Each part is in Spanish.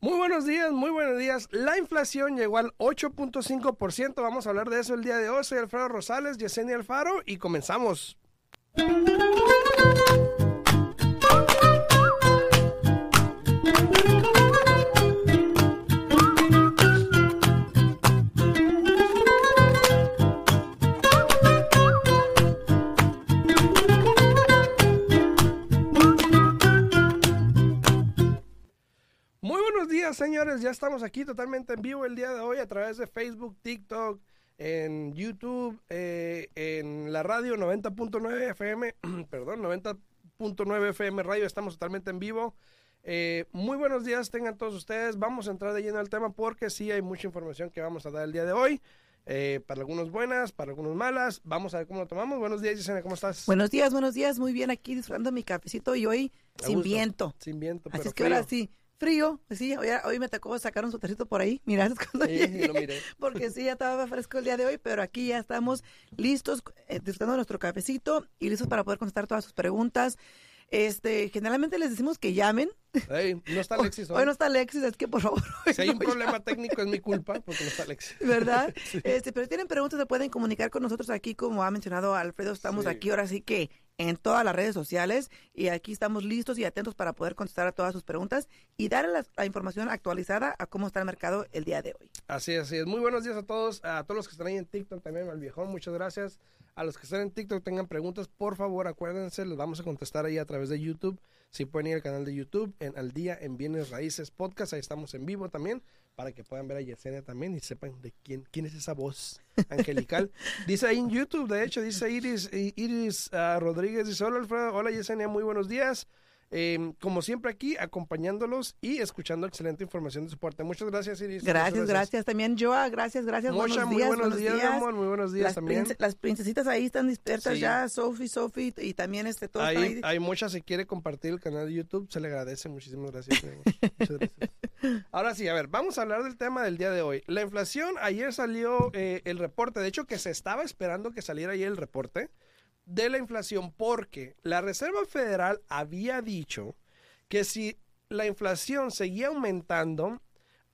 Muy buenos días, muy buenos días. La inflación llegó al 8.5%. Vamos a hablar de eso el día de hoy. Soy Alfredo Rosales, Yesenia Alfaro y comenzamos. Señores. Ya estamos aquí totalmente en vivo el día de hoy a través de Facebook, TikTok, en YouTube, eh, en la radio 90.9 FM, perdón, 90.9 FM Radio. Estamos totalmente en vivo. Eh, muy buenos días tengan todos ustedes. Vamos a entrar de lleno al tema porque sí hay mucha información que vamos a dar el día de hoy. Eh, para algunos buenas, para algunos malas. Vamos a ver cómo lo tomamos. Buenos días, Yesenia, ¿cómo estás? Buenos días, buenos días. Muy bien, aquí disfrutando mi cafecito y hoy A sin gusto. viento. Sin viento, Así pero es que ahora sí, frío. pues Sí, hoy, hoy me tocó sacar un sotercito por ahí. Mira, es cuando Sí, llegué, lo miré. Porque sí, ya estaba fresco el día de hoy, pero aquí ya estamos listos, eh, disfrutando nuestro cafecito y listos para poder contestar todas sus preguntas. Este, generalmente les decimos que llamen. Ey, no está Alexis hoy. Hoy no está Alexis, es que por favor. Si hay un problema técnico es mi culpa porque no está Alexis. ¿verdad? Este, pero si tienen preguntas, se pueden comunicar con nosotros aquí, como ha mencionado Alfredo, estamos Sí. aquí ahora sí que en todas las redes sociales y aquí estamos listos y atentos para poder contestar a todas sus preguntas y dar la, información actualizada a cómo está el mercado el día de hoy. Así es, así es. Muy buenos días a todos, a todos los que están ahí en TikTok también, al viejón, muchas gracias. A los que están en TikTok tengan preguntas, por favor, acuérdense, les vamos a contestar ahí a través de YouTube. Si pueden ir al canal de YouTube, en Al Día en Bienes Raíces Podcast, ahí estamos en vivo también, para que puedan ver a Yesenia también y sepan de quién, quién es esa voz angelical. dice ahí en YouTube, de hecho, dice Iris, Iris ah, Rodríguez, dice, hola Alfredo, hola Yesenia, muy buenos días. Eh, como siempre aquí, acompañándolos y escuchando excelente información de su parte. Muchas gracias, Iris. Gracias, gracias, también Joa, gracias, gracias. Mocha, buenos muy días, buenos, días, amor, muy buenos días Las, también. las princesitas ahí están despiertas Sí. ya, Sophie, Sophie y también este están Hay, ahí. hay muchas, si quiere compartir el canal de YouTube, se le agradece. Muchísimas gracias. Muchas gracias. Ahora sí, a ver, vamos a hablar del tema del día de hoy. La inflación, ayer salió eh, el reporte, de hecho que se estaba esperando que saliera ayer el reporte de la inflación porque la Reserva Federal había dicho que si la inflación seguía aumentando,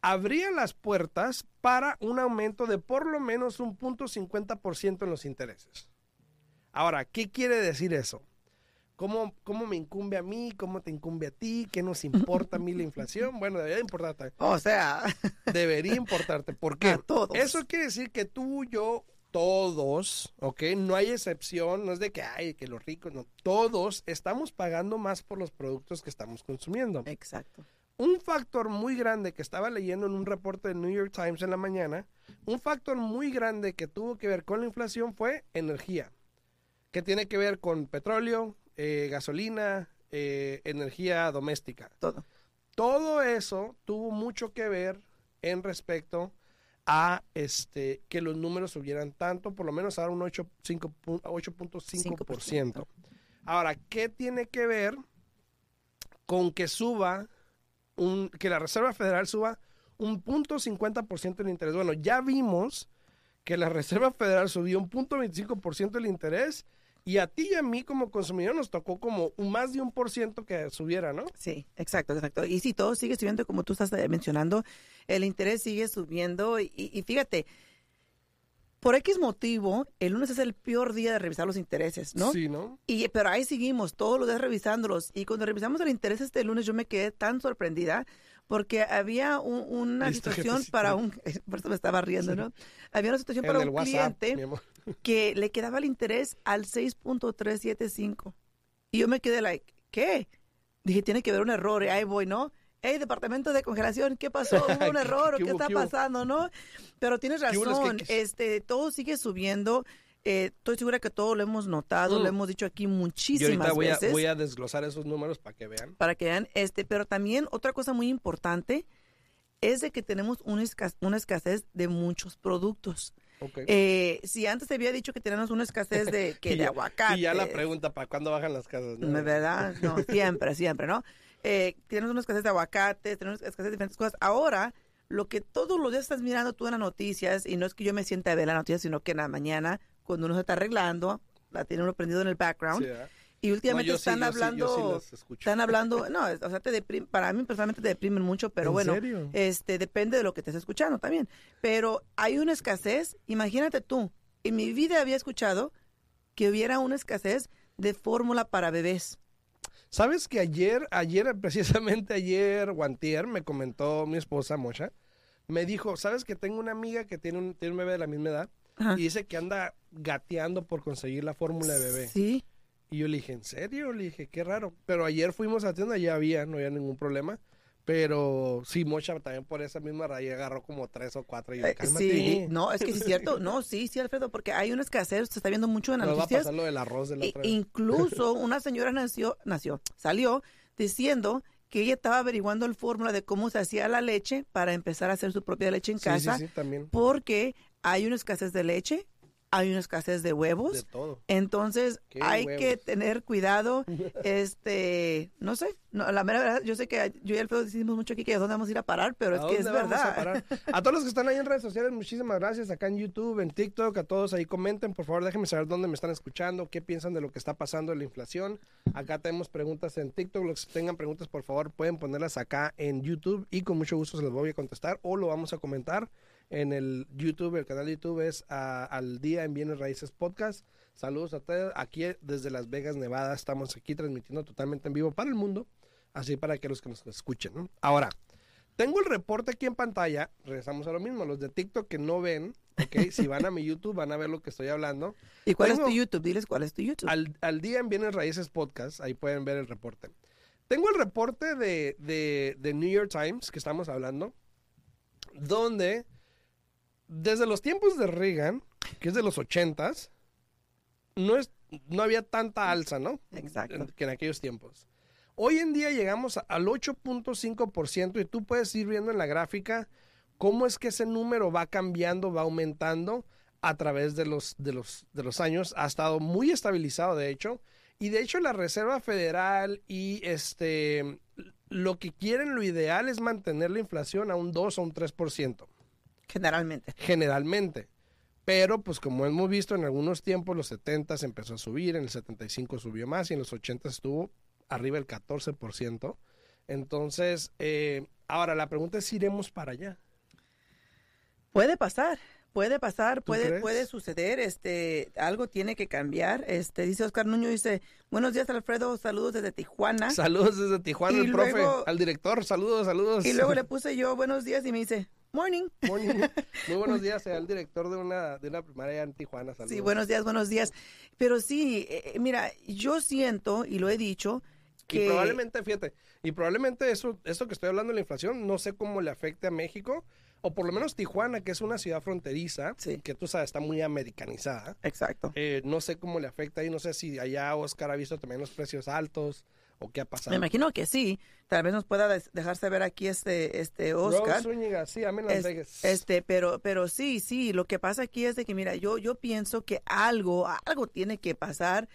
abría las puertas para un aumento de por lo menos un punto 50% en los intereses. Ahora, ¿qué quiere decir eso? ¿Cómo, ¿Cómo me incumbe a mí? ¿Cómo te incumbe a ti? ¿Qué nos importa a mí la inflación? Bueno, debería importarte. O sea, Debería importarte. ¿Por qué? A todos. Eso quiere decir que tú, yo, todos, ¿ok? No hay excepción, no es de que, ay, que los ricos, no. Todos estamos pagando más por los productos que estamos consumiendo. exacto. Un factor muy grande que estaba leyendo en un reporte de New York Times en la mañana, un factor muy grande que tuvo que ver con la inflación fue energía, que tiene que ver con petróleo, eh, gasolina, eh, energía doméstica. Todo. Todo eso tuvo mucho que ver en respecto a este que los números subieran tanto, por lo menos ahora un 8, cinco pu- 8.5%. Ahora, ¿qué tiene que ver con que suba un, que la Reserva Federal suba un punto 50% el interés? Bueno, ya vimos que la Reserva Federal subió un punto 25% el interés y a ti y a mí como consumidor nos tocó como un más de un por ciento que subiera, ¿no? Sí, exacto, exacto. Y si todo sigue subiendo, como tú estás eh, mencionando, el interés sigue subiendo. Y, y fíjate, por X motivo, el lunes es el peor día de revisar los intereses, ¿no? Sí, ¿no? Y, pero ahí seguimos, todos los días revisándolos. Y cuando revisamos el interés este lunes, yo me quedé tan sorprendida porque había un- una Listo, situación jefecito. para un, por eso me estaba riendo, ¿no? Había una situación para en un WhatsApp, cliente que le quedaba el interés al 6.375. Y yo me quedé like, ¿qué? Dije, tiene que haber un error. Y ahí voy, ¿no? Hey, departamento de congelación, ¿qué pasó? ¿Hubo un ¿Qué- error qué qué está qué pasando, no? Pero tienes ¿Qué hubo los razón, este, todo sigue subiendo. Eh, estoy segura que todo lo hemos notado, Mm. lo hemos dicho aquí Y muchísimas ahorita voy a, veces voy a desglosar esos números para que vean. para que vean, este, pero también otra cosa muy importante es de que tenemos una, escas- una escasez de muchos productos. Ok. Eh, si antes te había dicho que teníamos una escasez de, que Y de aguacate. Y ya la pregunta, ¿para cuándo bajan las casas? no? ¿Verdad? No, siempre, siempre, ¿no? Eh, tenemos una escasez de aguacate, tenemos una escasez de diferentes cosas. Ahora, lo que todos los días estás mirando tú en las noticias, y no es que yo me sienta a ver la noticia, sino que en la mañana, cuando uno se está arreglando, la tiene uno prendido en el background. Y últimamente No, están sí, sí hablando, escucho. están hablando, no, o sea, te deprim- para mí personalmente te deprimen mucho, pero ¿En bueno, serio? este depende de lo que estés escuchando también. Pero hay una escasez, imagínate tú, en mi vida había escuchado que hubiera una escasez de fórmula para bebés. ¿Sabes que ayer, ayer, precisamente ayer, Guantier, me comentó mi esposa, Mocha, me dijo, ¿sabes que tengo una amiga que tiene un, tiene un bebé de la misma edad? Ajá. Y dice que anda gateando por conseguir la fórmula de bebé. Sí, Y yo le dije, ¿en serio? Le dije, qué raro. Pero ayer fuimos a la tienda, ya había, no había ningún problema. Pero sí, Mocha también por esa misma raya agarró como tres o cuatro. Y yo, eh, cálmate. sí, no, es que sí es cierto, no, sí, sí, Alfredo, porque hay una escasez, se está viendo mucho en las Nos va a pasar lo del arroz de la I- otra vez. incluso una señora nació, nació, salió diciendo que ella estaba averiguando el fórmula de cómo se hacía la leche para empezar a hacer su propia leche en Sí, casa, sí, sí, también. porque hay una escasez de leche, hay una escasez de huevos. De todo. Entonces Qué hay huevos. que tener cuidado, este, no sé, no, la mera verdad, yo sé que yo y Alfredo decimos mucho aquí que a dónde vamos a ir a parar, pero ¿A es que es vamos a verdad. parar? A todos los que están ahí en redes sociales, muchísimas gracias. Acá en YouTube, en TikTok, a todos ahí comenten. Por favor, déjenme saber dónde me están escuchando, qué piensan de lo que está pasando en la inflación. Acá tenemos preguntas en TikTok. Los que tengan preguntas, por favor, pueden ponerlas acá en YouTube y con mucho gusto se las voy a contestar o lo vamos a comentar en el YouTube. El canal de YouTube es Al Día en Bienes Raíces Podcast. Saludos a todos. Aquí desde Las Vegas, Nevada, estamos aquí transmitiendo totalmente en vivo para el mundo. Así para que los que nos escuchen. ¿no? Ahora, tengo el reporte aquí en pantalla. Regresamos a lo mismo. Los de TikTok que no ven, ¿ok? si van a mi YouTube van a ver lo que estoy hablando. ¿Y cuál Tengo- es tu YouTube? Diles cuál es tu YouTube. Al, al día en Bienes Raíces Podcast, ahí pueden ver el reporte. Tengo el reporte de, de, de New York Times que estamos hablando, donde desde los tiempos de Reagan, que es de los ochentas, no, es, no había tanta alza, ¿no? Exacto. En- que en aquellos tiempos. Hoy en día llegamos a- al 8.5% y tú puedes ir viendo en la gráfica cómo es que ese número va cambiando, va aumentando a través de los, de los, de los años. Ha estado muy estabilizado, de hecho. Y de hecho la Reserva Federal y este lo que quieren, lo ideal es mantener la inflación a un 2 o un 3% Generalmente. generalmente. Pero, pues como hemos visto en algunos tiempos, los 70 empezó a subir, en el 75 subió más y en los 80 estuvo arriba el 14%. Entonces, eh, ahora la pregunta es si iremos para allá. Puede pasar, puede pasar, ¿Tú puede, crees? puede suceder, este, algo tiene que cambiar. Este, dice Oscar Nuño, dice, buenos días Alfredo, saludos desde Tijuana. Saludos desde Tijuana, Y el profe, al director, saludos, saludos. Y luego le puse yo buenos días y me dice, morning. Morning. Muy buenos días, al director de una, de una primaria en Tijuana, saludos. Sí, buenos días, buenos días. Pero sí, eh, mira, yo siento, y lo he dicho, que... Y probablemente, fíjate, y probablemente eso, esto que estoy hablando de la inflación, no sé cómo le afecte a México, o por lo menos Tijuana, que es una ciudad fronteriza, Sí. que tú sabes, está muy americanizada. Exacto. Eh, no sé cómo le afecta ahí, no sé si allá Oscar ha visto también los precios altos o qué ha Me pasado. imagino que sí. Tal vez nos pueda des- dejar saber aquí este, este Oscar. Rose Zúñiga, sí, amén Las Es- Vegas. este, pero, pero sí, sí, lo que pasa aquí es de que, mira, yo, yo pienso que algo, algo tiene que pasar,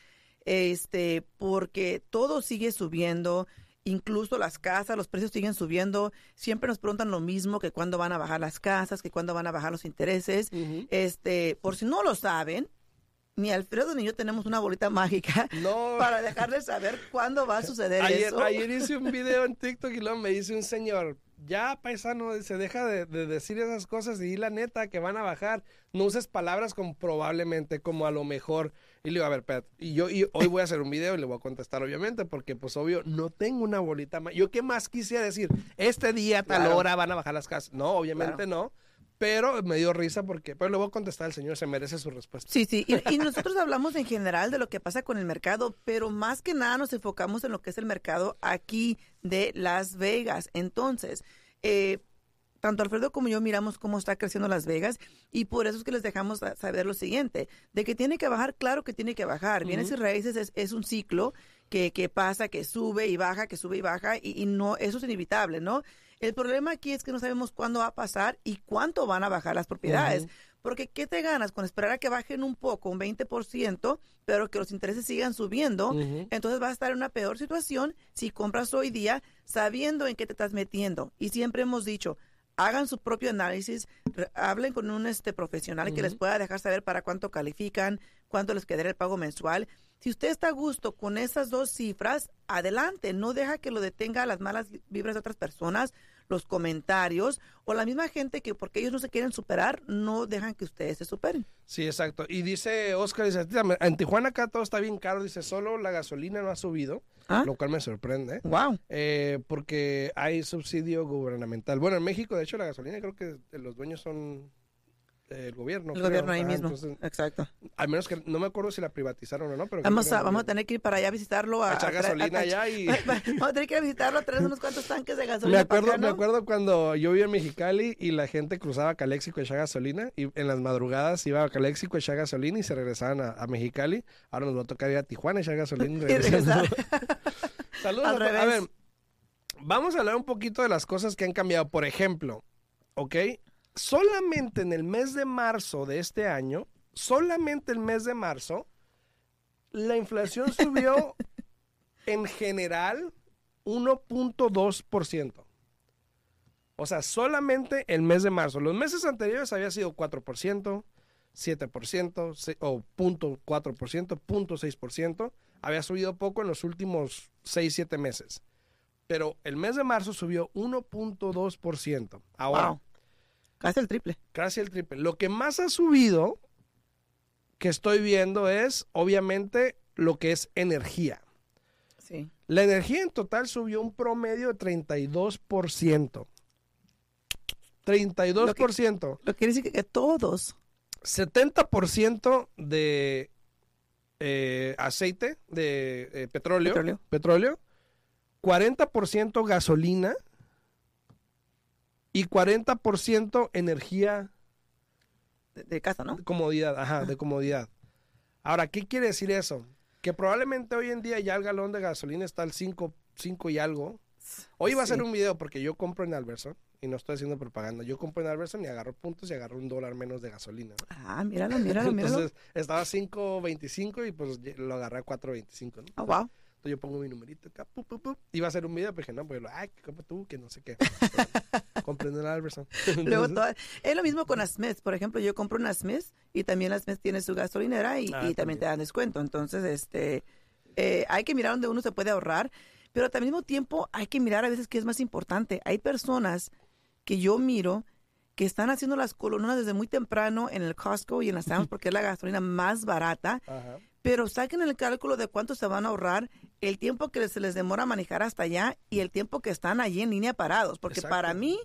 este, porque todo sigue subiendo, incluso las casas, los precios siguen subiendo, siempre nos preguntan lo mismo, que cuándo van a bajar las casas, que cuándo van a bajar los intereses, este, por si no lo saben, ni Alfredo ni yo tenemos una bolita mágica No, para dejarles saber cuándo va a suceder ayer, eso. ayer hice un video en TikTok y luego me dice un señor, ya paisano, se deja de, de decir esas cosas y la neta que van a bajar. No uses palabras como probablemente, como a lo mejor. Y le digo, a ver, espérate. Y yo y hoy voy a hacer un video y le voy a contestar, obviamente, porque pues obvio, no tengo una bolita más. Yo qué más quisiera decir, este día, a tal Claro. hora van a bajar las casas. No, obviamente no. Pero me dio risa porque, pero le voy a contestar al señor, se merece su respuesta. Sí, sí, y, y nosotros hablamos en general de lo que pasa con el mercado, pero más que nada nos enfocamos en lo que es el mercado aquí de Las Vegas. Entonces, eh, tanto Alfredo como yo miramos cómo está creciendo Las Vegas y por eso es que les dejamos saber lo siguiente, de que tiene que bajar, claro que tiene que bajar. Bienes y raíces es, es un ciclo que, que pasa, que sube y baja, que sube y baja y, y no, eso es inevitable, ¿no? El problema aquí es que no sabemos cuándo va a pasar y cuánto van a bajar las propiedades. Porque ¿qué te ganas con esperar a que bajen un poco, un 20%, pero que los intereses sigan subiendo? Entonces vas a estar en una peor situación si compras hoy día sabiendo en qué te estás metiendo. Y siempre hemos dicho, hagan su propio análisis, hablen con un este profesional que les pueda dejar saber para cuánto califican, cuánto les quedará el pago mensual. Si usted está a gusto con esas dos cifras, adelante, no deja que lo detenga las malas vibras de otras personas, los comentarios o la misma gente que porque ellos no se quieren superar, no dejan que ustedes se superen. Sí, exacto. Y dice Oscar, dice, "Tía, en Tijuana acá todo está bien caro, dice, solo la gasolina no ha subido, ¿Ah? lo cual me sorprende. Wow. eh, porque hay subsidio gubernamental. Bueno, en México, de hecho, la gasolina creo que los dueños son el gobierno. El creo. gobierno ahí mismo. entonces, Exacto. al menos que no me acuerdo si la privatizaron o no, pero Vamos a, vamos a tener que ir para allá a visitarlo. A, A echar gasolina a- allá y- Vamos a tener que ir a visitarlo, a traer unos cuantos tanques de gasolina. Me acuerdo, me acuerdo cuando yo vivía en Mexicali y la gente cruzaba a Calexico a echar gasolina y en las madrugadas iba a Calexico a echar gasolina y se regresaban a, Mexicali. Ahora nos va a tocar ir a Tijuana a echar gasolina y Y regresar. Saludos. Al a, to- a revés. ver, vamos a hablar un poquito de las cosas que han cambiado. Por ejemplo, ¿ok? Solamente en el mes de marzo de este año, solamente el mes de marzo, la inflación subió en general 1.2%. O sea, solamente el mes de marzo. Los meses anteriores había sido 4%, 7%, se- o 0.4%, 0.6%. Había subido poco en los últimos 6, 7 meses. Pero el mes de marzo subió 1.2%. Ahora, Wow. Casi el triple. casi el triple. Lo que más ha subido, que estoy viendo, es obviamente lo que es energía. Sí. La energía en total subió un promedio de 32%. 32%. Lo que quiere decir que, que todos. 70% de eh, aceite, de eh, petróleo, Petróleo. petróleo, 40% gasolina y 40% energía De, de casa, ¿no? de comodidad, ajá, de comodidad. Ahora, ¿qué quiere decir eso? Que probablemente hoy en día ya el galón de gasolina está al 5, 5 y algo. Hoy va a ser un video porque yo compro en Alberson y no estoy haciendo propaganda. Yo compro en Alberson y agarro puntos y agarro un dólar menos de gasolina. ¿no? Ah, míralo, míralo, míralo. Entonces estaba a 5.25 y pues lo agarré a 4.25, ¿no? Oh, wow. Entonces yo pongo mi numerito acá, pu, pu, pu. Iba a hacer un video, pero dije, no, pues, lo- ay, que compra tú, que no sé qué. Compré en el Alberson. Luego todas- es lo mismo con las Smith. Por ejemplo, yo compro una Smith y también la Smith tiene su gasolinera y, Ah, y también. también te dan descuento. Entonces, este, eh, hay que mirar donde uno se puede ahorrar, pero al mismo tiempo hay que mirar a veces qué es más importante. Hay personas que yo miro que están haciendo las columnas desde muy temprano en el Costco y en las Sam's porque es la gasolina más barata, Ajá. Pero saquen el cálculo de cuánto se van a ahorrar, el tiempo que se les demora manejar hasta allá y el tiempo que están allí en línea parados. Porque Exacto. para mí,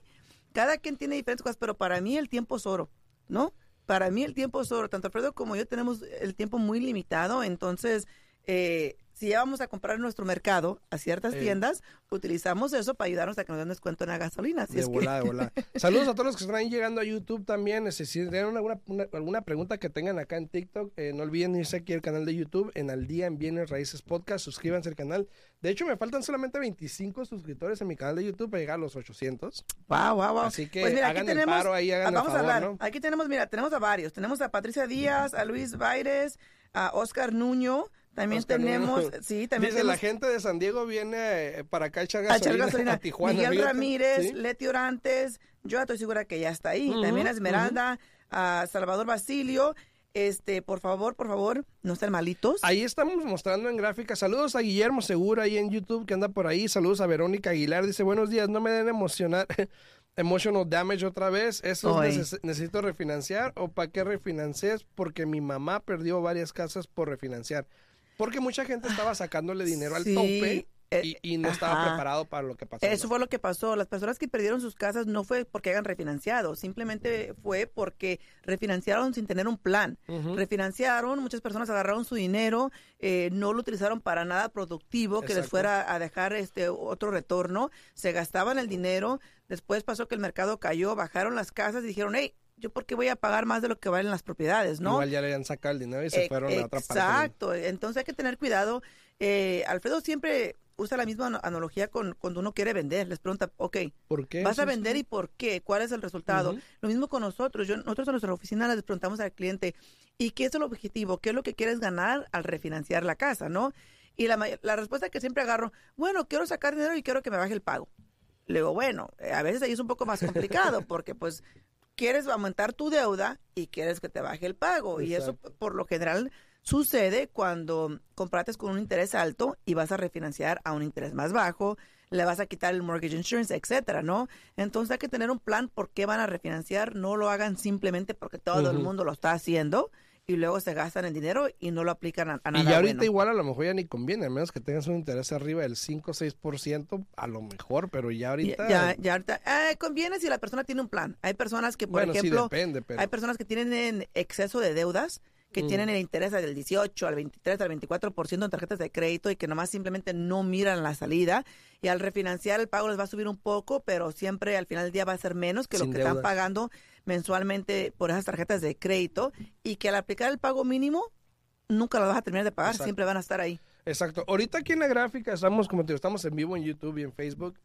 cada quien tiene diferentes cosas, pero para mí el tiempo es oro, ¿no? Para mí el tiempo es oro. Tanto Alfredo como yo tenemos el tiempo muy limitado, entonces... eh, si ya vamos a comprar en nuestro mercado a ciertas Eh. tiendas, utilizamos eso para ayudarnos a que nos den descuento en la gasolina. Así De es que- volada, de volada. Saludos a todos los que están ahí llegando a YouTube también. Si tienen alguna, una- alguna pregunta que tengan acá en TikTok, eh, no olviden irse aquí al canal de YouTube en Al Día en Bienes Raíces Podcast. Suscríbanse al canal. De hecho, me faltan solamente 25 suscriptores en mi canal de YouTube para llegar a los 800. Wow, wow, wow. Así que Pues mira, hagan el tenemos, paro ahí, hagan el vamos favor, a hablar. ¿no? Aquí tenemos, mira, tenemos a varios. Tenemos a Patricia Díaz, a Luis Baires, a Oscar Nuño. También Oscar tenemos, sí, también Dice, la gente de San Diego viene eh, para acá a echar a gasolina, echar gasolina. a Tijuana. Miguel. Ramírez, Sí. Leti Orantes, yo estoy segura que ya está ahí. También a Esmeralda, a Salvador Basilio. Este, por favor, por favor, no estén malitos. Ahí estamos mostrando en gráfica. Saludos a Guillermo Segura ahí en YouTube que anda por ahí. Saludos a Verónica Aguilar. Dice, buenos días, no me den emocionar. Emotional damage otra vez. ¿Eso neces- necesito refinanciar o para qué refinancias? Porque mi mamá perdió varias casas por refinanciar. Porque mucha gente estaba sacándole dinero al Sí, tope eh, y, y no estaba ajá. preparado para lo que pasó. Eso fue lo que pasó. Las personas que perdieron sus casas no fue porque hayan refinanciado, simplemente fue porque refinanciaron sin tener un plan. Refinanciaron, muchas personas agarraron su dinero, eh, no lo utilizaron para nada productivo que les fuera a dejar este otro retorno, se gastaban el dinero, después pasó que el mercado cayó, bajaron las casas y dijeron, hey, ¿yo por qué voy a pagar más de lo que valen las propiedades, no? Igual ya le habían sacado el dinero y se fueron a otra parte. Exacto, entonces hay que tener cuidado. Eh, Alfredo siempre usa la misma analogía con cuando uno quiere vender. Les pregunta, ok, ¿Por qué? ¿vas a vender y por qué? ¿Cuál es el resultado? Lo mismo con nosotros. Yo, nosotros en nuestra oficina les preguntamos al cliente, ¿y qué es el objetivo? ¿Qué es lo que quieres ganar al refinanciar la casa, no? Y la, la respuesta que siempre agarro, bueno, quiero sacar dinero y quiero que me baje el pago. Le digo, bueno, eh, a veces ahí es un poco más complicado porque pues quieres aumentar tu deuda y quieres que te baje el pago. Y eso por lo general Sucede cuando comprates con un interés alto y vas a refinanciar a un interés más bajo, le vas a quitar el mortgage insurance, etcétera, ¿no? Entonces hay que tener un plan por qué van a refinanciar, no lo hagan simplemente porque todo el mundo lo está haciendo y luego se gastan el dinero y no lo aplican a, nada. Y ahorita igual a lo mejor ya ni conviene, a menos que tengas un interés arriba del 5 o 6%, a lo mejor, pero ya ahorita... Ya, ya ahorita, eh, conviene si la persona tiene un plan. Hay personas que, por ejemplo, hay personas que tienen exceso de deudas que mm. tienen el interés del 18 al 23 al 24% en tarjetas de crédito y que nomás simplemente no miran la salida y al refinanciar el pago les va a subir un poco, pero siempre al final del día va a ser menos que lo que están pagando mensualmente por esas tarjetas de crédito y que al aplicar el pago mínimo nunca lo vas a terminar de pagar, siempre van a estar ahí. Exacto. Ahorita aquí en la gráfica estamos, como te digo, estamos en vivo en YouTube y en Facebook.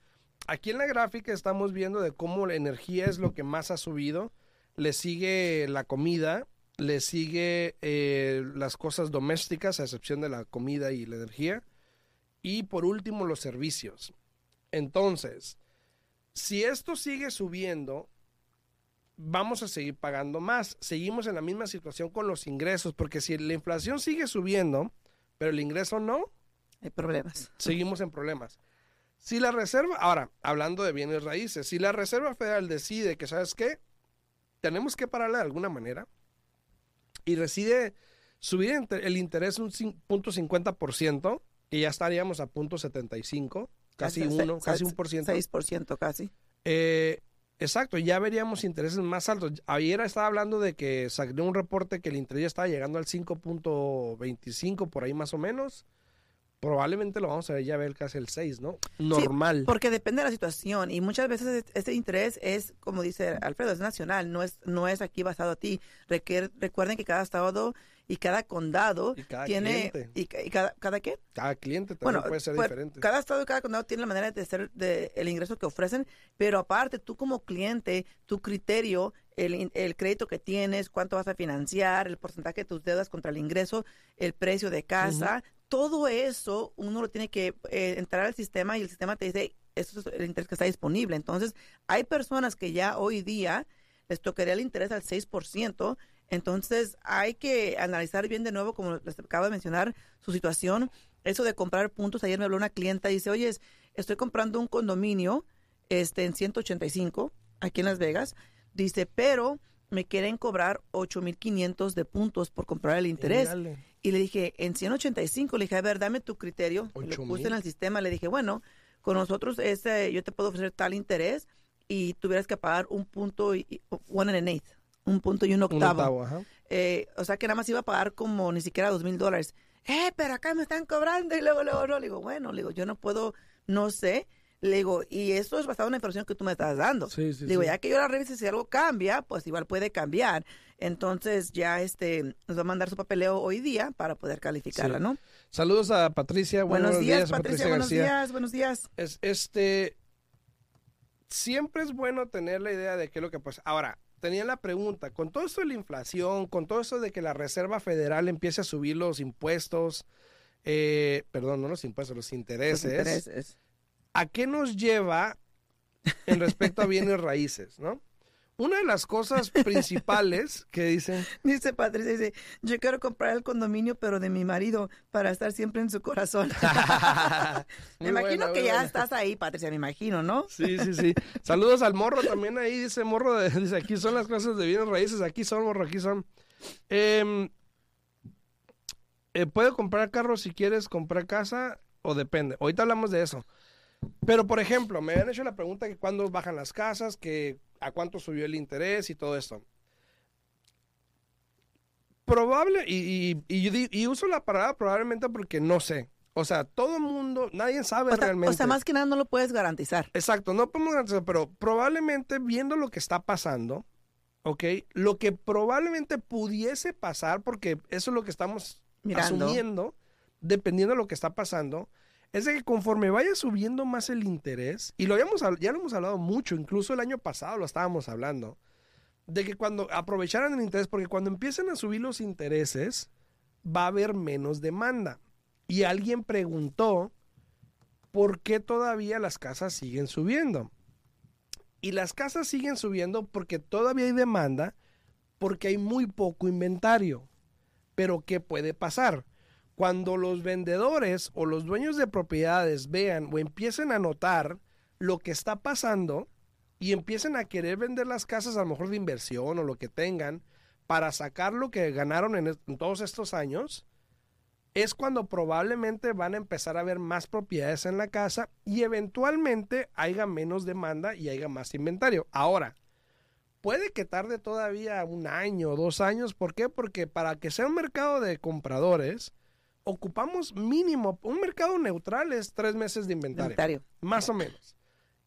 Aquí en la gráfica estamos viendo de cómo la energía es lo que más ha subido. Le sigue la comida, le sigue eh, las cosas domésticas, a excepción de la comida y la energía. Y por último, los servicios. Entonces, si esto sigue subiendo, vamos a seguir pagando más. Seguimos en la misma situación con los ingresos, porque si la inflación sigue subiendo, pero el ingreso no, hay problemas. Seguimos en problemas. Si la Reserva, ahora, hablando de bienes raíces, si la Reserva Federal decide que, ¿sabes qué? Tenemos que pararle de alguna manera y decide subir el interés un punto ciento, y ya estaríamos a punto 75, casi uno, casi un por ciento. 6% casi. Eh, Exacto, ya veríamos intereses más altos. Ayer estaba hablando de que salió un reporte que el interés ya estaba llegando al 5.25, por ahí más o menos. Probablemente lo vamos a ver ya ver casi el 6, ¿no? Normal. porque depende de la situación y muchas veces este interés es, como dice Alfredo, es nacional, no es, no es aquí basado a ti. recuerden que cada estado y cada condado tiene y, cada, cada qué cada cliente también puede ser pues, diferente cada estado y cada condado tiene la manera de hacer de, el ingreso que ofrecen pero aparte tú como cliente tu criterio el, el, crédito que tienes cuánto vas a financiar el porcentaje de tus deudas contra el ingreso el precio de casa todo eso uno lo tiene que eh, entrar al sistema y el sistema te dice eso es el interés que está disponible entonces hay personas que ya hoy día les tocaría el interés al 6%, entonces hay que analizar bien de nuevo, como les acabo de mencionar, su situación. Eso de comprar puntos, ayer me habló una clienta y dice, oye, estoy comprando un condominio este, en 185 aquí en Las Vegas. Dice, pero me quieren cobrar 8.500 de puntos por comprar el interés. Y le dije, en 185, le dije, a ver, dame tu criterio. Le puse en el sistema, le dije, bueno, con nosotros este, yo te puedo ofrecer tal interés y tuvieras que pagar un punto, y, one and an eighth un punto y un octavo. Eh, o sea que nada más iba a pagar como ni siquiera dos mil dólares. Eh, pero acá me están cobrando y luego, luego, no. Le digo, bueno, le digo, yo no puedo, no sé. Le digo, y eso es basado en la información que tú me estás dando. Sí, le digo, ya que yo la revise, si algo cambia, pues igual puede cambiar. Entonces ya este nos va a mandar su papeleo hoy día para poder calificarla, ¿no? Saludos a Patricia. Buenos, días, Patricia. buenos días, buenos días. Es, este, siempre es bueno tener la idea de qué es lo que pasa. Ahora, tenía la pregunta, con todo esto de la inflación, con todo esto de que la Reserva Federal empiece a subir los impuestos, eh, perdón, no los impuestos, los intereses, ¿a qué nos lleva en respecto a bienes raíces, no? una de las cosas principales que dicen... Dice Patricia, dice, yo quiero comprar el condominio, pero de mi marido, para estar siempre en su corazón. me imagino que ya estás ahí, Patricia, me imagino, ¿no? sí, sí, sí. Saludos al morro también ahí, dice morro, dice, aquí son las cosas de bienes raíces, aquí son, morro, aquí son. Eh, ¿Puedo comprar carro si quieres comprar casa o depende? Ahorita hablamos de eso. Pero, por ejemplo, me habían hecho la pregunta que cuándo bajan las casas, que a cuánto subió el interés y todo esto. Probable, y, y, uso la palabra probablemente porque no sé. O sea, todo el mundo, nadie sabe realmente. O sea, más que nada no lo puedes garantizar. Exacto, no podemos garantizar, pero probablemente viendo lo que está pasando, ¿ok? Lo que probablemente pudiese pasar, porque eso es lo que estamos asumiendo, dependiendo de lo que está pasando, es de que conforme vaya subiendo más el interés, y lo habíamos, ya lo hemos hablado mucho, incluso el año pasado lo estábamos hablando, de que cuando aprovecharan el interés, porque cuando empiecen a subir los intereses, va a haber menos demanda. Y alguien preguntó, ¿por qué todavía las casas siguen subiendo? Y las casas siguen subiendo porque todavía hay demanda, porque hay muy poco inventario. Pero ¿qué puede pasar? Cuando los vendedores o los dueños de propiedades vean o empiecen a notar lo que está pasando y empiecen a querer vender las casas a lo mejor de inversión o lo que tengan para sacar lo que ganaron en, en todos estos años, es cuando probablemente van a empezar a ver más propiedades en la casa y eventualmente haya menos demanda y haya más inventario. Ahora, puede que tarde todavía un año o dos años. ¿Por qué? Porque para que sea un mercado de compradores, ocupamos mínimo, un mercado neutral es tres meses de inventario. Inventario. Más o menos.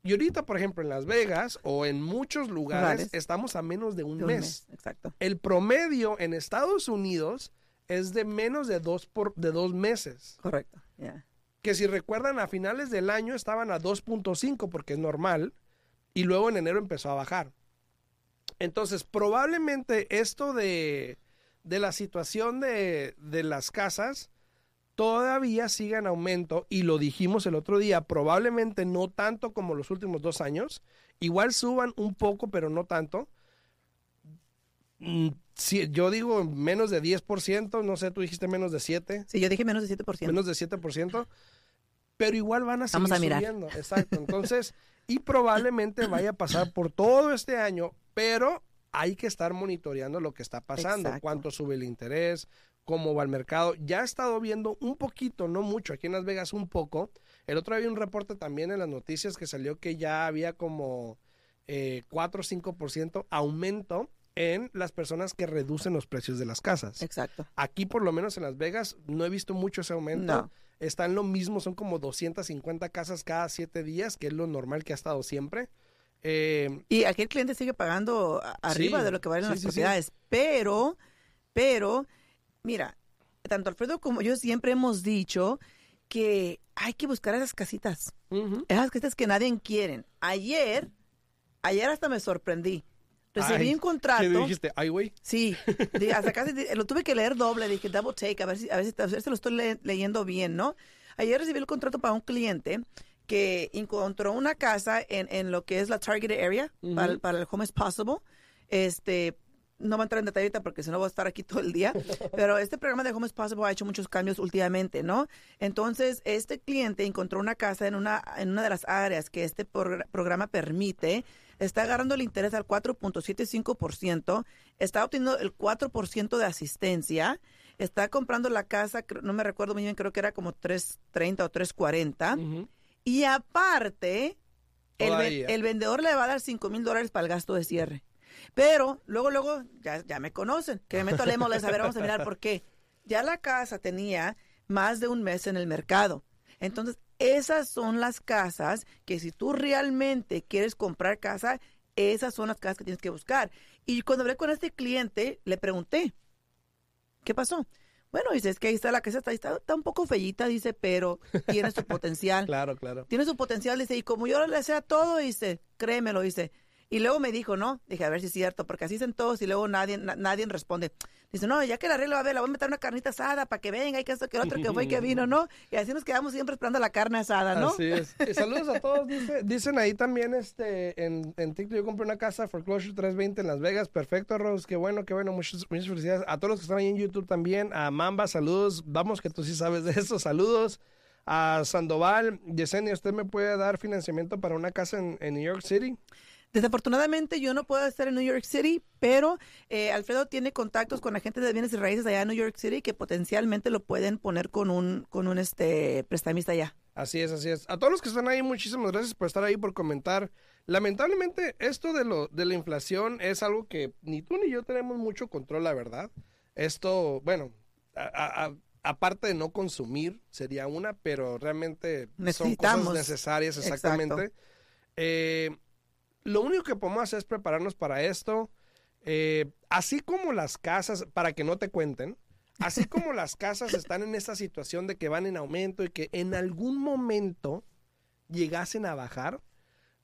Y ahorita, por ejemplo, en Las Vegas o en muchos lugares, Lugares. estamos a menos de un, De un mes. mes, Exacto. El promedio en Estados Unidos es de menos de dos, por, de dos meses. Correcto. Que si recuerdan, a finales del año estaban a 2.5 porque es normal. Y luego en enero empezó a bajar. Entonces, probablemente esto de, de la situación de, de las casas todavía siga en aumento. Y lo dijimos el otro día, probablemente no tanto como los últimos dos años. Igual suban un poco, pero no tanto. Mm, sí, yo digo menos de 10%, no sé, tú dijiste menos de 7 Sí, yo dije menos de 7%. menos de 7%, pero igual van a seguir Vamos a mirar. subiendo. Exacto. Entonces, y probablemente vaya a pasar por todo este año, pero hay que estar monitoreando lo que está pasando, Exacto. cuánto sube el interés, cómo va el mercado. Ya he estado viendo un poquito, no mucho, aquí en Las Vegas un poco. El otro día había un reporte también en las noticias que salió que ya había como eh, 4 o 5% aumento en las personas que reducen los precios de las casas. Exacto. Aquí, por lo menos en Las Vegas, no he visto mucho ese aumento. No. Está en lo mismo, son como 250 casas cada siete días, que es lo normal que ha estado siempre. Eh, Y aquí el cliente sigue pagando arriba Sí, de lo que valen sí, las sí. propiedades. Pero, pero, mira, tanto Alfredo como yo siempre hemos dicho que hay que buscar esas casitas. ujú. Esas casitas que nadie quieren. Ayer, ayer hasta me sorprendí. Recibí Ay, un contrato. ¿Qué dijiste? Ay, güey. Sí, hasta casi lo tuve que leer doble, dije double take, a ver si, a ver si, a ver si lo estoy le- leyendo bien, ¿no? Ayer recibí el contrato para un cliente que encontró una casa en, en lo que es la target area para, el- para el home is possible. Este, no voy a entrar en detalle porque si no voy a estar aquí todo el día, pero este programa de home is possible ha hecho muchos cambios últimamente, ¿no? Entonces, este cliente encontró una casa en una, en una de las áreas que este progr- programa permite, está agarrando el interés al 4.75%, está obteniendo el 4% de asistencia, está comprando la casa, no me recuerdo muy bien, creo que era como 330 o 340. Ujú. Y aparte, el, el vendedor le va a dar 5 mil dólares para el gasto de cierre. Pero luego, luego, ya, ya me conocen, que me meto a a ver, vamos a mirar por qué. Ya la casa tenía más de un mes en el mercado. Entonces, esas son las casas que si tú realmente quieres comprar casa, esas son las casas que tienes que buscar. Y cuando hablé con este cliente, le pregunté, ¿qué pasó? Bueno, dice, es que ahí está la casa, está, ahí está, está un poco fellita, dice, pero tiene su potencial. Claro, claro. Tiene su potencial, dice, y como yo le desea todo, dice, créemelo, dice. Y luego me dijo, no, dije, a ver si es cierto, porque así dicen todos y luego nadie, na- nadie responde. Dice, no, ya que la arreglo, a ver, la voy a meter una carnita asada para que venga, y que esto, que otro, que fue, y que vino, ¿no? Y así nos quedamos siempre esperando la carne asada, ¿no? Así es. Y saludos a todos. dice- dicen ahí también este en, en TikTok, yo compré una casa Foreclosure 320 en Las Vegas. Perfecto, Rose. Qué bueno, qué bueno. Muchas, muchas felicidades. A todos los que están ahí en YouTube también. A Mamba, saludos. Vamos, que tú sí sabes de eso. Saludos. A Sandoval. Yesenia, ¿usted me puede dar financiamiento para una casa en, en New York City? Desafortunadamente yo no puedo estar en New York City, pero eh, Alfredo tiene contactos con agentes de bienes y raíces allá en New York City que potencialmente lo pueden poner con un, con un este prestamista allá. Así es, así es. A todos los que están ahí, muchísimas gracias por estar ahí, por comentar. Lamentablemente, esto de, lo, de la inflación es algo que ni tú ni yo tenemos mucho control, la verdad. Esto, bueno, a- aparte de no consumir, sería una, pero realmente son cosas necesarias, exactamente. Eh, lo único que podemos hacer es prepararnos para esto. Eh, así como las casas, para que no te cuenten, así como las casas están en esta situación de que van en aumento y que en algún momento llegasen a bajar,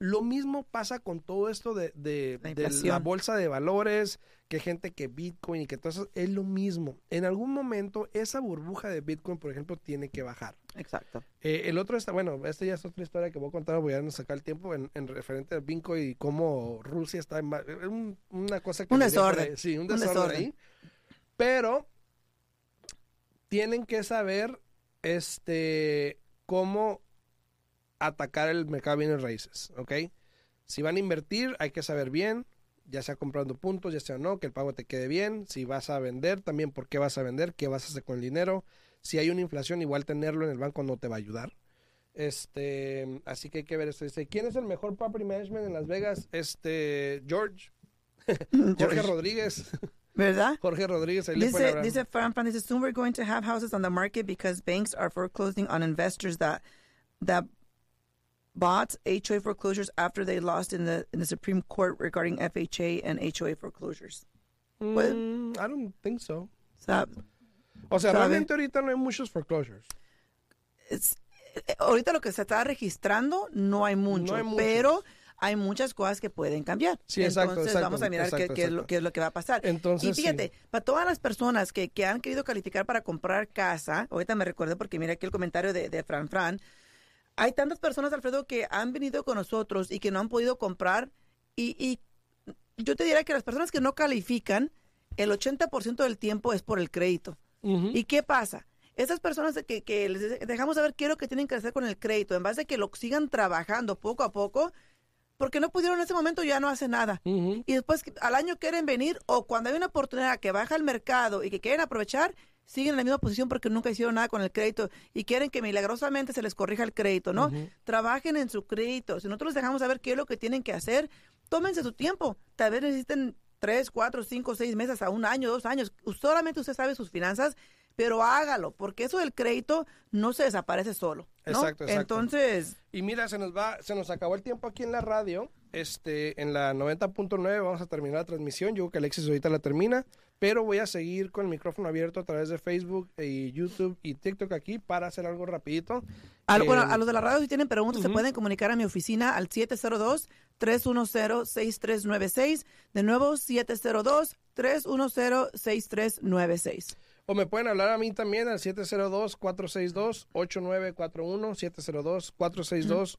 lo mismo pasa con todo esto de, de- La de la inflación. bolsa de valores, que gente que Bitcoin y que todo eso es lo mismo. En algún momento esa burbuja de Bitcoin, por ejemplo, tiene que bajar. Exacto. Eh, el otro está, bueno, esta ya es otra historia que voy a contar, voy a sacar el tiempo en, en referente al Bitcoin y cómo Rusia está en va- un- una cosa que Un desorden. ahí. Sí, un Un desorden, desorden. ahí. Pero tienen que saber este cómo atacar el mercado de bienes raíces, ¿ok? Si van a invertir, hay que saber bien, ya sea comprando puntos, ya sea no, que el pago te quede bien. Si vas a vender, también por qué vas a vender, qué vas a hacer con el dinero. Si hay una inflación, igual tenerlo en el banco no te va a ayudar. Este, así que hay que ver esto. Dice, ¿quién es el mejor property management en Las Vegas? Este, George. Jorge Rodríguez. ¿Verdad? Jorge Rodríguez, ahí le Dice, hablar. dice Fran Fran, dice, soon we're going to have houses on the market because banks are foreclosing on investors that that bought HOA foreclosures after they lost in the in the Supreme Court regarding FHA and HOA foreclosures. Mm, I don't think so. Sea, O sea, ¿Sabe? realmente ahorita no hay muchos foreclosures. es- eh, ahorita lo que se está registrando no hay mucho, hay muchos. pero hay muchas cosas que pueden cambiar. Sí, exacto, Entonces exacto, vamos a mirar qué, exacto, qué es lo, qué es lo que va a pasar. Entonces, y fíjate, para todas las personas que, que han querido calificar para comprar casa, ahorita me recuerdo porque mira aquí el comentario de, de Fran Fran, hay tantas personas, Alfredo, que han venido con nosotros y que no han podido comprar y, y yo te diría que las personas que no califican, el 80% del tiempo es por el crédito. ¿Y qué pasa? Esas personas que, que les de- dejamos saber qué es lo que tienen que hacer con el crédito, en base a que lo sigan trabajando poco a poco, porque no pudieron en ese momento, ya no hacen nada. Y después al año quieren venir o cuando hay una oportunidad que baja el mercado y que quieren aprovechar, siguen en la misma posición porque nunca hicieron nada con el crédito y quieren que milagrosamente se les corrija el crédito, ¿no? Trabajen en su crédito. Si nosotros les dejamos saber qué es lo que tienen que hacer, tómense su tiempo. Tal vez necesiten tres, cuatro, cinco, seis meses a un año, dos años. Solamente usted sabe sus finanzas, pero hágalo, porque eso del crédito no se desaparece solo. ¿no? Exacto, exacto. Entonces, Y mira, se nos va, se nos acabó el tiempo aquí en la radio. Este, en la 90.9 vamos a terminar la transmisión. Yo creo que Alexis ahorita la termina, pero voy a seguir con el micrófono abierto a través de Facebook y YouTube y TikTok aquí para hacer algo rapidito. A, bueno, Eh, a los de la radio, si tienen preguntas, se ujú. pueden comunicar a mi oficina al 702-310-6396. De nuevo, 702-310-6396. O me pueden hablar a mí también al 702-462-8941,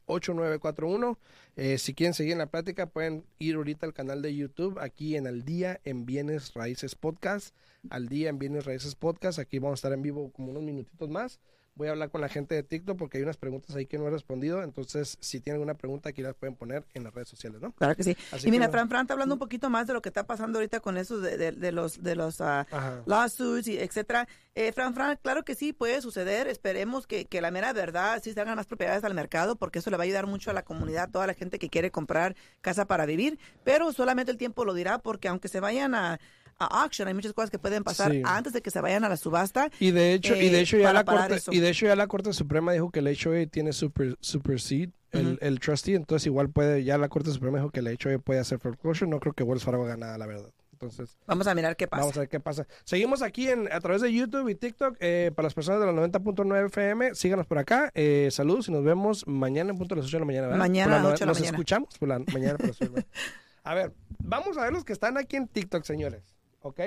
702-462-8941. Eh, si quieren seguir en la plática, pueden ir ahorita al canal de YouTube, aquí en Al Día en Bienes Raíces Podcast. Al Día en Bienes Raíces Podcast. Aquí vamos a estar en vivo como unos minutitos más. Voy a hablar con la gente de TikTok porque hay unas preguntas ahí que no he respondido. Entonces, si tienen alguna pregunta, aquí las pueden poner en las redes sociales, ¿no? Claro que sí. Así y mira, que- Fran Fran está hablando un poquito más de lo que está pasando ahorita con eso de, de- de los, de los Ajá. lawsuits, y etcétera. Eh, Fran Fran, claro que sí, puede suceder. Esperemos que, que la mera verdad sí se hagan más propiedades al mercado, porque eso le va a ayudar mucho a la comunidad, toda la gente que quiere comprar casa para vivir. Pero solamente el tiempo lo dirá, porque aunque se vayan a, a auction, hay muchas cosas que pueden pasar Sí. antes de que se vayan a la subasta. Y de hecho, y de eh, hecho ya la corte, eso. y de hecho ya la Corte Suprema dijo que el HOA tiene super supersede el, trustee, entonces igual puede, ya la Corte Suprema dijo que el HOA puede hacer foreclosure, no creo que Wells Fargo haga nada, la verdad. Entonces, Vamos a mirar qué pasa. vamos a ver qué pasa. Seguimos aquí en, a través de YouTube y TikTok. eh, para las personas de la 90.9 FM, síganos por acá. Eh, saludos y nos vemos mañana en punto de las 8 de la mañana. ¿verdad? Mañana a las la no- 8 de la Nos mañana. escuchamos por la mañana. por las 8 de la mañana. A ver, vamos a ver los que están aquí en TikTok, señores. ¿Ok?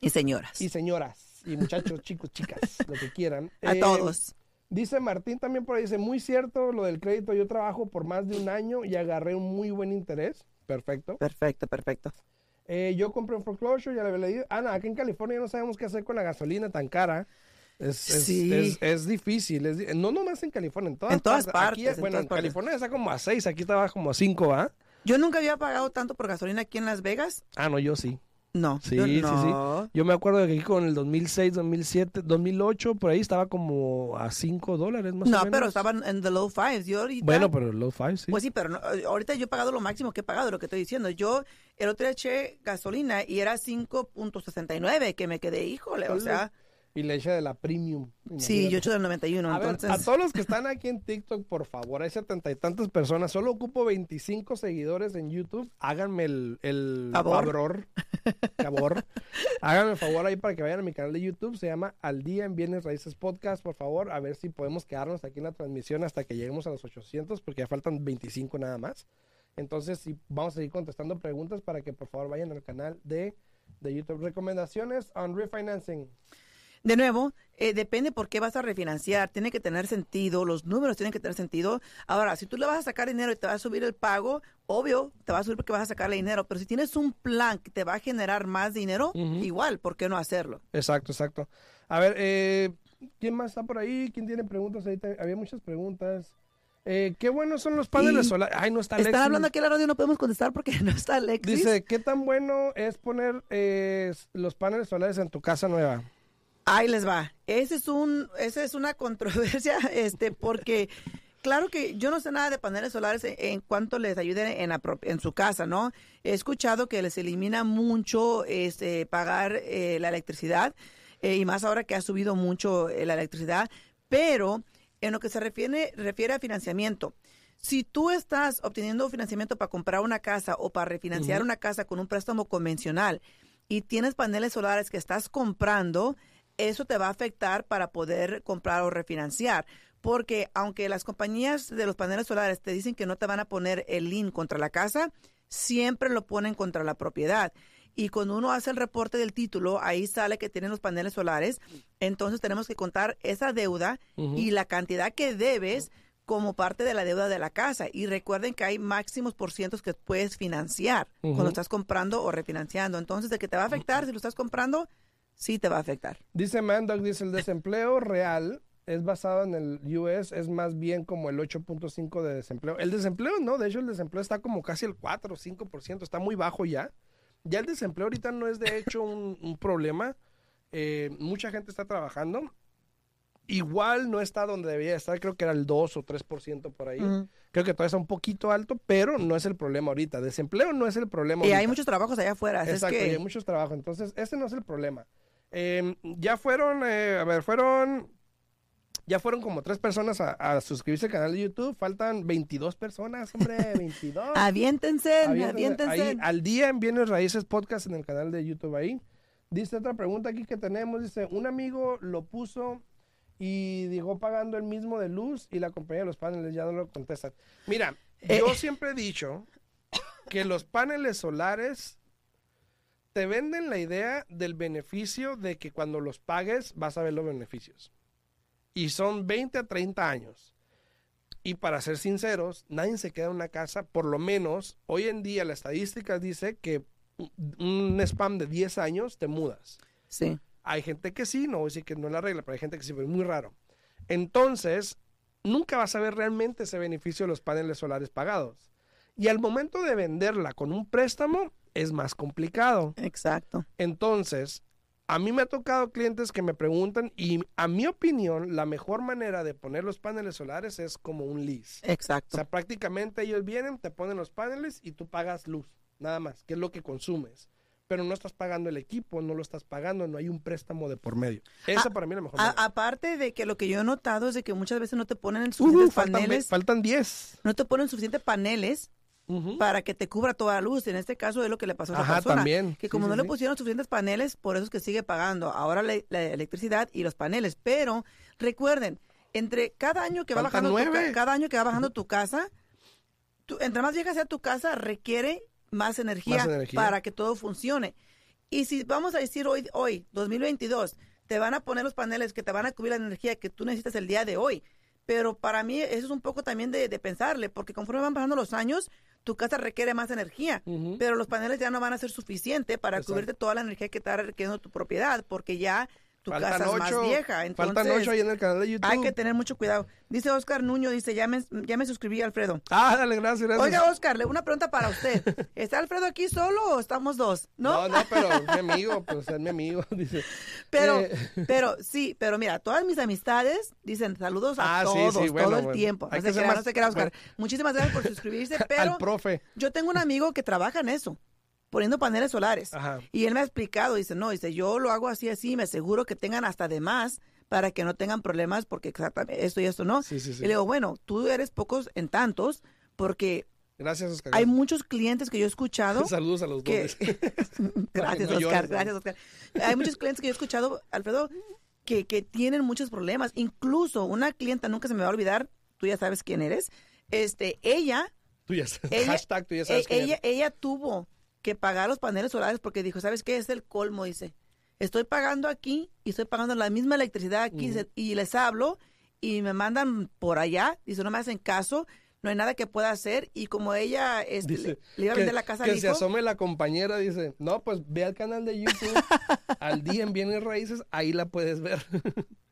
Y señoras. Y señoras, y muchachos, chicos, chicas, lo que quieran. a Eh, todos. Dice Martín también por ahí, dice, muy cierto lo del crédito, yo trabajo por más de un año y agarré un muy buen interés. Perfecto. Perfecto, perfecto. Eh, yo compré un foreclosure, ya le había leído. Ah, no, aquí en California no sabemos qué hacer con la gasolina tan cara. Es, es, Sí. es, es difícil, es no nomás en California, en todas, En todas Aquí, partes, en bueno, en partes. California está como a 6, aquí estaba como a 5, ¿ah? Yo nunca había pagado tanto por gasolina aquí en Las Vegas. Ah, no, yo sí. No. Sí, yo sí, sí. no. Yo me acuerdo de que aquí con el 2006, 2007, 2008, por ahí estaba como a 5 dólares más o No, menos. pero estaban en the low fives. Yo ahorita. Bueno, pero low five, sí. Pues sí, pero no, ahorita yo he pagado lo máximo que he pagado, lo que estoy diciendo. Yo el otro día eché gasolina y era 5.69, que me quedé, híjole, o sea, y le echa de la premium. sí, yo eché del 91, A ver, entonces. a todos los que están aquí en TikTok, por favor, hay setenta y tantas personas. Solo ocupo 25 seguidores en YouTube. Háganme el, el favor. Háganme el favor ahí para que vayan a mi canal de YouTube. Se llama Al Día en Bienes Raíces Podcast, por favor. A ver si podemos quedarnos aquí en la transmisión hasta que lleguemos a los 800, porque ya faltan 25 nada más. Entonces, sí, vamos a seguir contestando preguntas para que por favor vayan al canal de, de YouTube. Recomendaciones on refinancing. De nuevo, eh, depende por qué vas a refinanciar. Tiene que tener sentido, los números tienen que tener sentido. Ahora, si tú le vas a sacar dinero y te va a subir el pago, obvio, te va a subir porque vas a sacarle dinero. Pero si tienes un plan que te va a generar más dinero, igual, ¿por qué no hacerlo? Exacto, exacto. A ver, eh, ¿Quién más está por ahí? ¿Quién tiene preguntas? Ahí te- había muchas preguntas. Eh, ¿Qué buenos son los paneles solares? Ay, no está Están Alexis. hablando aquí en la radio, no podemos contestar porque no está Alexis. Dice, ¿qué tan bueno es poner eh, los paneles solares en tu casa nueva? Ahí les va. Ese es un, esa es una controversia, este, porque claro que yo no sé nada de paneles solares en, en cuanto les ayuden en, en su casa, ¿no? He escuchado que les elimina mucho este, pagar eh, la electricidad eh, y más ahora que ha subido mucho eh, la electricidad, pero en lo que se refiere, refiere a financiamiento. Si tú estás obteniendo financiamiento para comprar una casa o para refinanciar una casa con un préstamo convencional y tienes paneles solares que estás comprando, eso te va a afectar para poder comprar o refinanciar. Porque aunque las compañías de los paneles solares te dicen que no te van a poner el lien contra la casa, siempre lo ponen contra la propiedad. Y cuando uno hace el reporte del título, ahí sale que tienen los paneles solares. Entonces tenemos que contar esa deuda y la cantidad que debes como parte de la deuda de la casa. Y recuerden que hay máximos por cientos que puedes financiar cuando estás comprando o refinanciando. Entonces, de que te va a afectar si lo estás comprando, sí te va a afectar. Dice Mandog, dice, el desempleo real es basado en el US, es más bien como el 8.5 de desempleo. El desempleo no, de hecho el desempleo está como casi el 4 o 5%, está muy bajo ya. Ya el desempleo ahorita no es de hecho un, un problema. Eh, mucha gente está trabajando. Igual no está donde debía estar, creo que era el 2 o 3% por ahí. Creo que todavía está un poquito alto, pero no es el problema ahorita. Desempleo no es el problema Y ahorita. hay muchos trabajos allá afuera. es Exacto, y que hay muchos trabajos. Entonces, ese no es el problema. Eh, ya fueron, eh, a ver, fueron, ya fueron como tres personas a, a suscribirse al canal de YouTube. Faltan 22 personas, hombre, 22. aviéntense, Aviéntense. aviéntense. Ahí, al día en Bienes Raíces Podcast en el canal de YouTube ahí. Dice otra pregunta aquí que tenemos. Dice, un amigo lo puso y dijo pagando el mismo de luz y la compañía de los paneles ya no lo contestan. Mira, Eh. yo siempre he dicho que los paneles solares te venden la idea del beneficio de que cuando los pagues vas a ver los beneficios. Y son 20 a 30 años. Y para ser sinceros, nadie se queda en una casa, por lo menos hoy en día la estadística dice que un spam de 10 años te mudas. Sí. Hay gente que sí, no voy a decir que no es la regla, pero hay gente que sí, pero es muy raro. Entonces, nunca vas a ver realmente ese beneficio de los paneles solares pagados. Y al momento de venderla con un préstamo, es más complicado. Exacto. Entonces, a mí me ha tocado clientes que me preguntan y a mi opinión, la mejor manera de poner los paneles solares es como un lease. O Exacto. sea, prácticamente ellos vienen, te ponen los paneles y tú pagas luz, nada más, que es lo que consumes. Pero no estás pagando el equipo, no lo estás pagando, no hay un préstamo de por medio. Esa Ah, para mí es la mejor. A- manera. aparte de que lo que yo he notado es de que muchas veces no te ponen Uh, suficientes faltan, ve- paneles, faltan 10. no te ponen suficientes paneles Para que te cubra toda la luz. En este caso es lo que le pasó a esa Ajá, persona. también. Que como sí, no le pusieron suficientes paneles, por eso es que sigue pagando ahora la, la electricidad y los paneles. Pero recuerden, entre cada año que va bajando tu, nueve. ca- cada año que va bajando tu casa, tú- entre más vieja sea tu casa, requiere más energía, Más energía. para que todo funcione. Y si vamos a decir hoy, hoy, 2022, te van a poner los paneles que te van a cubrir la energía que tú necesitas el día de hoy. Pero para mí eso es un poco también de, de pensarle, porque conforme van pasando los años, tu casa requiere más energía, pero los paneles ya no van a ser suficiente para Exacto. cubrirte toda la energía que está requiriendo tu propiedad, porque ya tu Faltan casa es ocho, más vieja. Entonces, faltan 8 ahí en el canal de YouTube. hay que tener mucho cuidado. Dice Oscar Nuño, dice, ya me, ya me suscribí, Alfredo. Ah, dale, gracias, gracias. Oiga, Oscar, le- una pregunta para usted. ¿Está Alfredo aquí solo o estamos dos? no, ¿No? no, pero es mi amigo, pues es mi amigo, dice. Pero, Eh, pero sí, pero mira, todas mis amistades dicen saludos a Ah, todos, sí, bueno, todo el bueno. tiempo. No se crea, más- no se crea, Oscar. bueno. Muchísimas gracias por suscribirse, al pero profe. yo tengo un amigo que trabaja en eso, poniendo paneles solares. Ajá. Y él me ha explicado, dice, no, dice, yo lo hago así, así, me aseguro que tengan hasta de más para que no tengan problemas porque exactamente esto y esto no. Sí, sí, sí. Y le digo, bueno, tú eres pocos en tantos porque Gracias, Oscar. hay muchos clientes que yo he escuchado Saludos a los dos. que... dice. gracias, no Oscar, llores, gracias, Oscar. Hay muchos clientes que yo he escuchado, Alfredo, que, que tienen muchos problemas. Incluso una clienta, nunca se me va a olvidar, tú ya sabes quién eres, este, ella, Tú ya sabes. Ella- Hashtag, tú ya sabes e- quién ella, eres. ella tuvo que pagar los paneles solares porque dijo, ¿sabes qué? Es el colmo, dice. Estoy pagando aquí y estoy pagando la misma electricidad aquí se- y les hablo y me mandan por allá, dice, no me hacen caso, no hay nada que pueda hacer y como ella este, Dice le, iba a que, vender la casa que al se hijo, asome la compañera, dice, no, pues ve al canal de YouTube, al día en Bienes Raíces, ahí la puedes ver.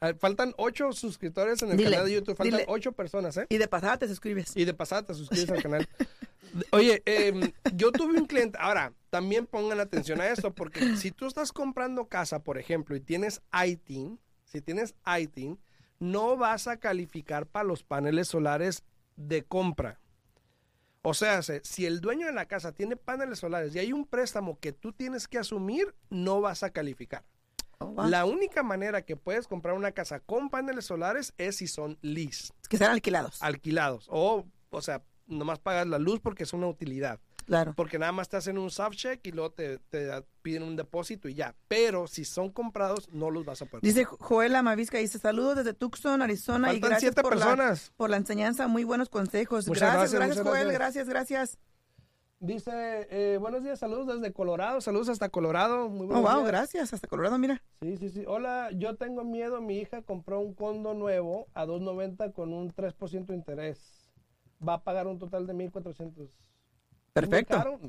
A ver, faltan ocho suscriptores en el Dile, canal de YouTube. Faltan dile. ocho personas, ¿eh? Y de pasada te suscribes. Y de pasada te suscribes al canal. Oye, em, yo tuve un cliente. Ahora, también pongan atención a esto, porque si tú estás comprando casa, por ejemplo, y tienes ITIN, si tienes ITIN, no vas a calificar para los paneles solares de compra. O sea, se- si el dueño de la casa tiene paneles solares y hay un préstamo que tú tienes que asumir, no vas a calificar. Oh, wow. La única manera que puedes comprar una casa con paneles solares es si son lease, Que sean alquilados. alquilados. O, o sea, nomás pagas la luz porque es una utilidad. Claro. Porque nada más te hacen un soft check y luego te, te piden un depósito y ya. Pero si son comprados, no los vas a poder. Dice Joela Mavisca, dice saludos desde Tucson, Arizona y Faltan gracias siete por la, personas. por la enseñanza, muy buenos consejos. Muchas gracias, gracias, gracias, Joel, gracias, gracias. Dice, eh, buenos días, saludos desde Colorado, saludos hasta Colorado. Muy Oh, wow, días. gracias, hasta Colorado, mira. Sí, sí, sí. Hola, yo tengo miedo. Mi hija compró un condo nuevo a 2.90 con un 3% de interés. Va a pagar un total de 1.400. Perfecto.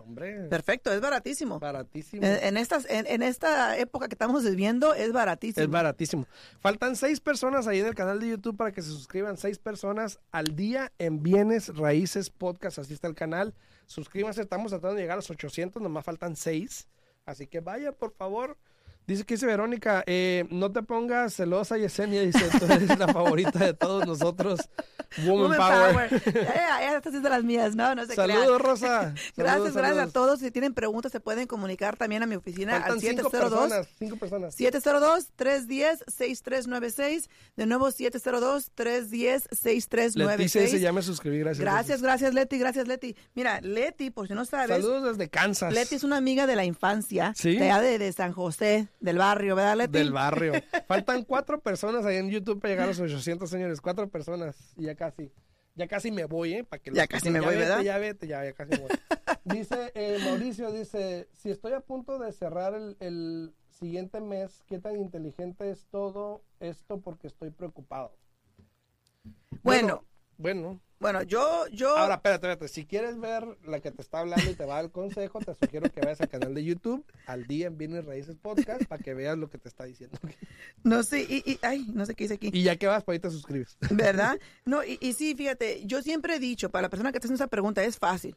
Perfecto, es baratísimo. Baratísimo. En, en estas, en, en esta época que estamos viviendo es baratísimo. Es baratísimo. Faltan seis personas ahí en el canal de YouTube para que se suscriban. Seis personas al día en Bienes Raíces Podcast. Así está el canal. Suscríbanse. Estamos tratando de llegar a los 800. Nomás faltan seis. Así que vaya, por favor. Dice que dice Verónica, eh, no te pongas celosa, Yesenia. Dice, tú eres la favorita de todos nosotros. Woman, Woman Power. Power. Ya, ya, estás haciendo las mías, no, no se. Saludos, Rosa. Gracias, Saludos, gracias a todos. Si tienen preguntas, se pueden comunicar también a mi oficina Faltan al cinco 702 personas. Cinco personas. 702-310-6396. De nuevo, 702-310-6396. Leticia dice, ya me suscribí. Gracias. Gracias, gracias, Leti, gracias, Leti. Mira, Leti, por si no sabes, Saludos desde Kansas. Leti es una amiga de la infancia, ¿Sí? de, de, de San José, del barrio, ¿verdad, Leti? Del barrio. Faltan cuatro personas ahí en YouTube para llegar a los 800, señores. Cuatro personas. Y ya casi. Ya casi me voy, ¿eh? Para que Ya casi me voy, vete, ¿verdad? Ya vete, ya, ya casi me voy. Dice eh, Mauricio, dice, si estoy a punto de cerrar el, el siguiente mes, ¿qué tan inteligente es todo esto? Porque estoy preocupado. Bueno, Bueno, bueno, yo, yo, ahora espérate, espérate. Si quieres ver la que te está hablando y te va a dar el consejo, te sugiero que vayas al canal de YouTube, al día en Bienes Raíces Podcast, para que veas lo que te está diciendo. no sé, y, y- ay, no sé qué dice aquí. Y ya que vas, pues ahí te suscribes. ¿Verdad? No, y, y sí, fíjate, yo siempre he dicho, para la persona que te hace esa pregunta, es fácil.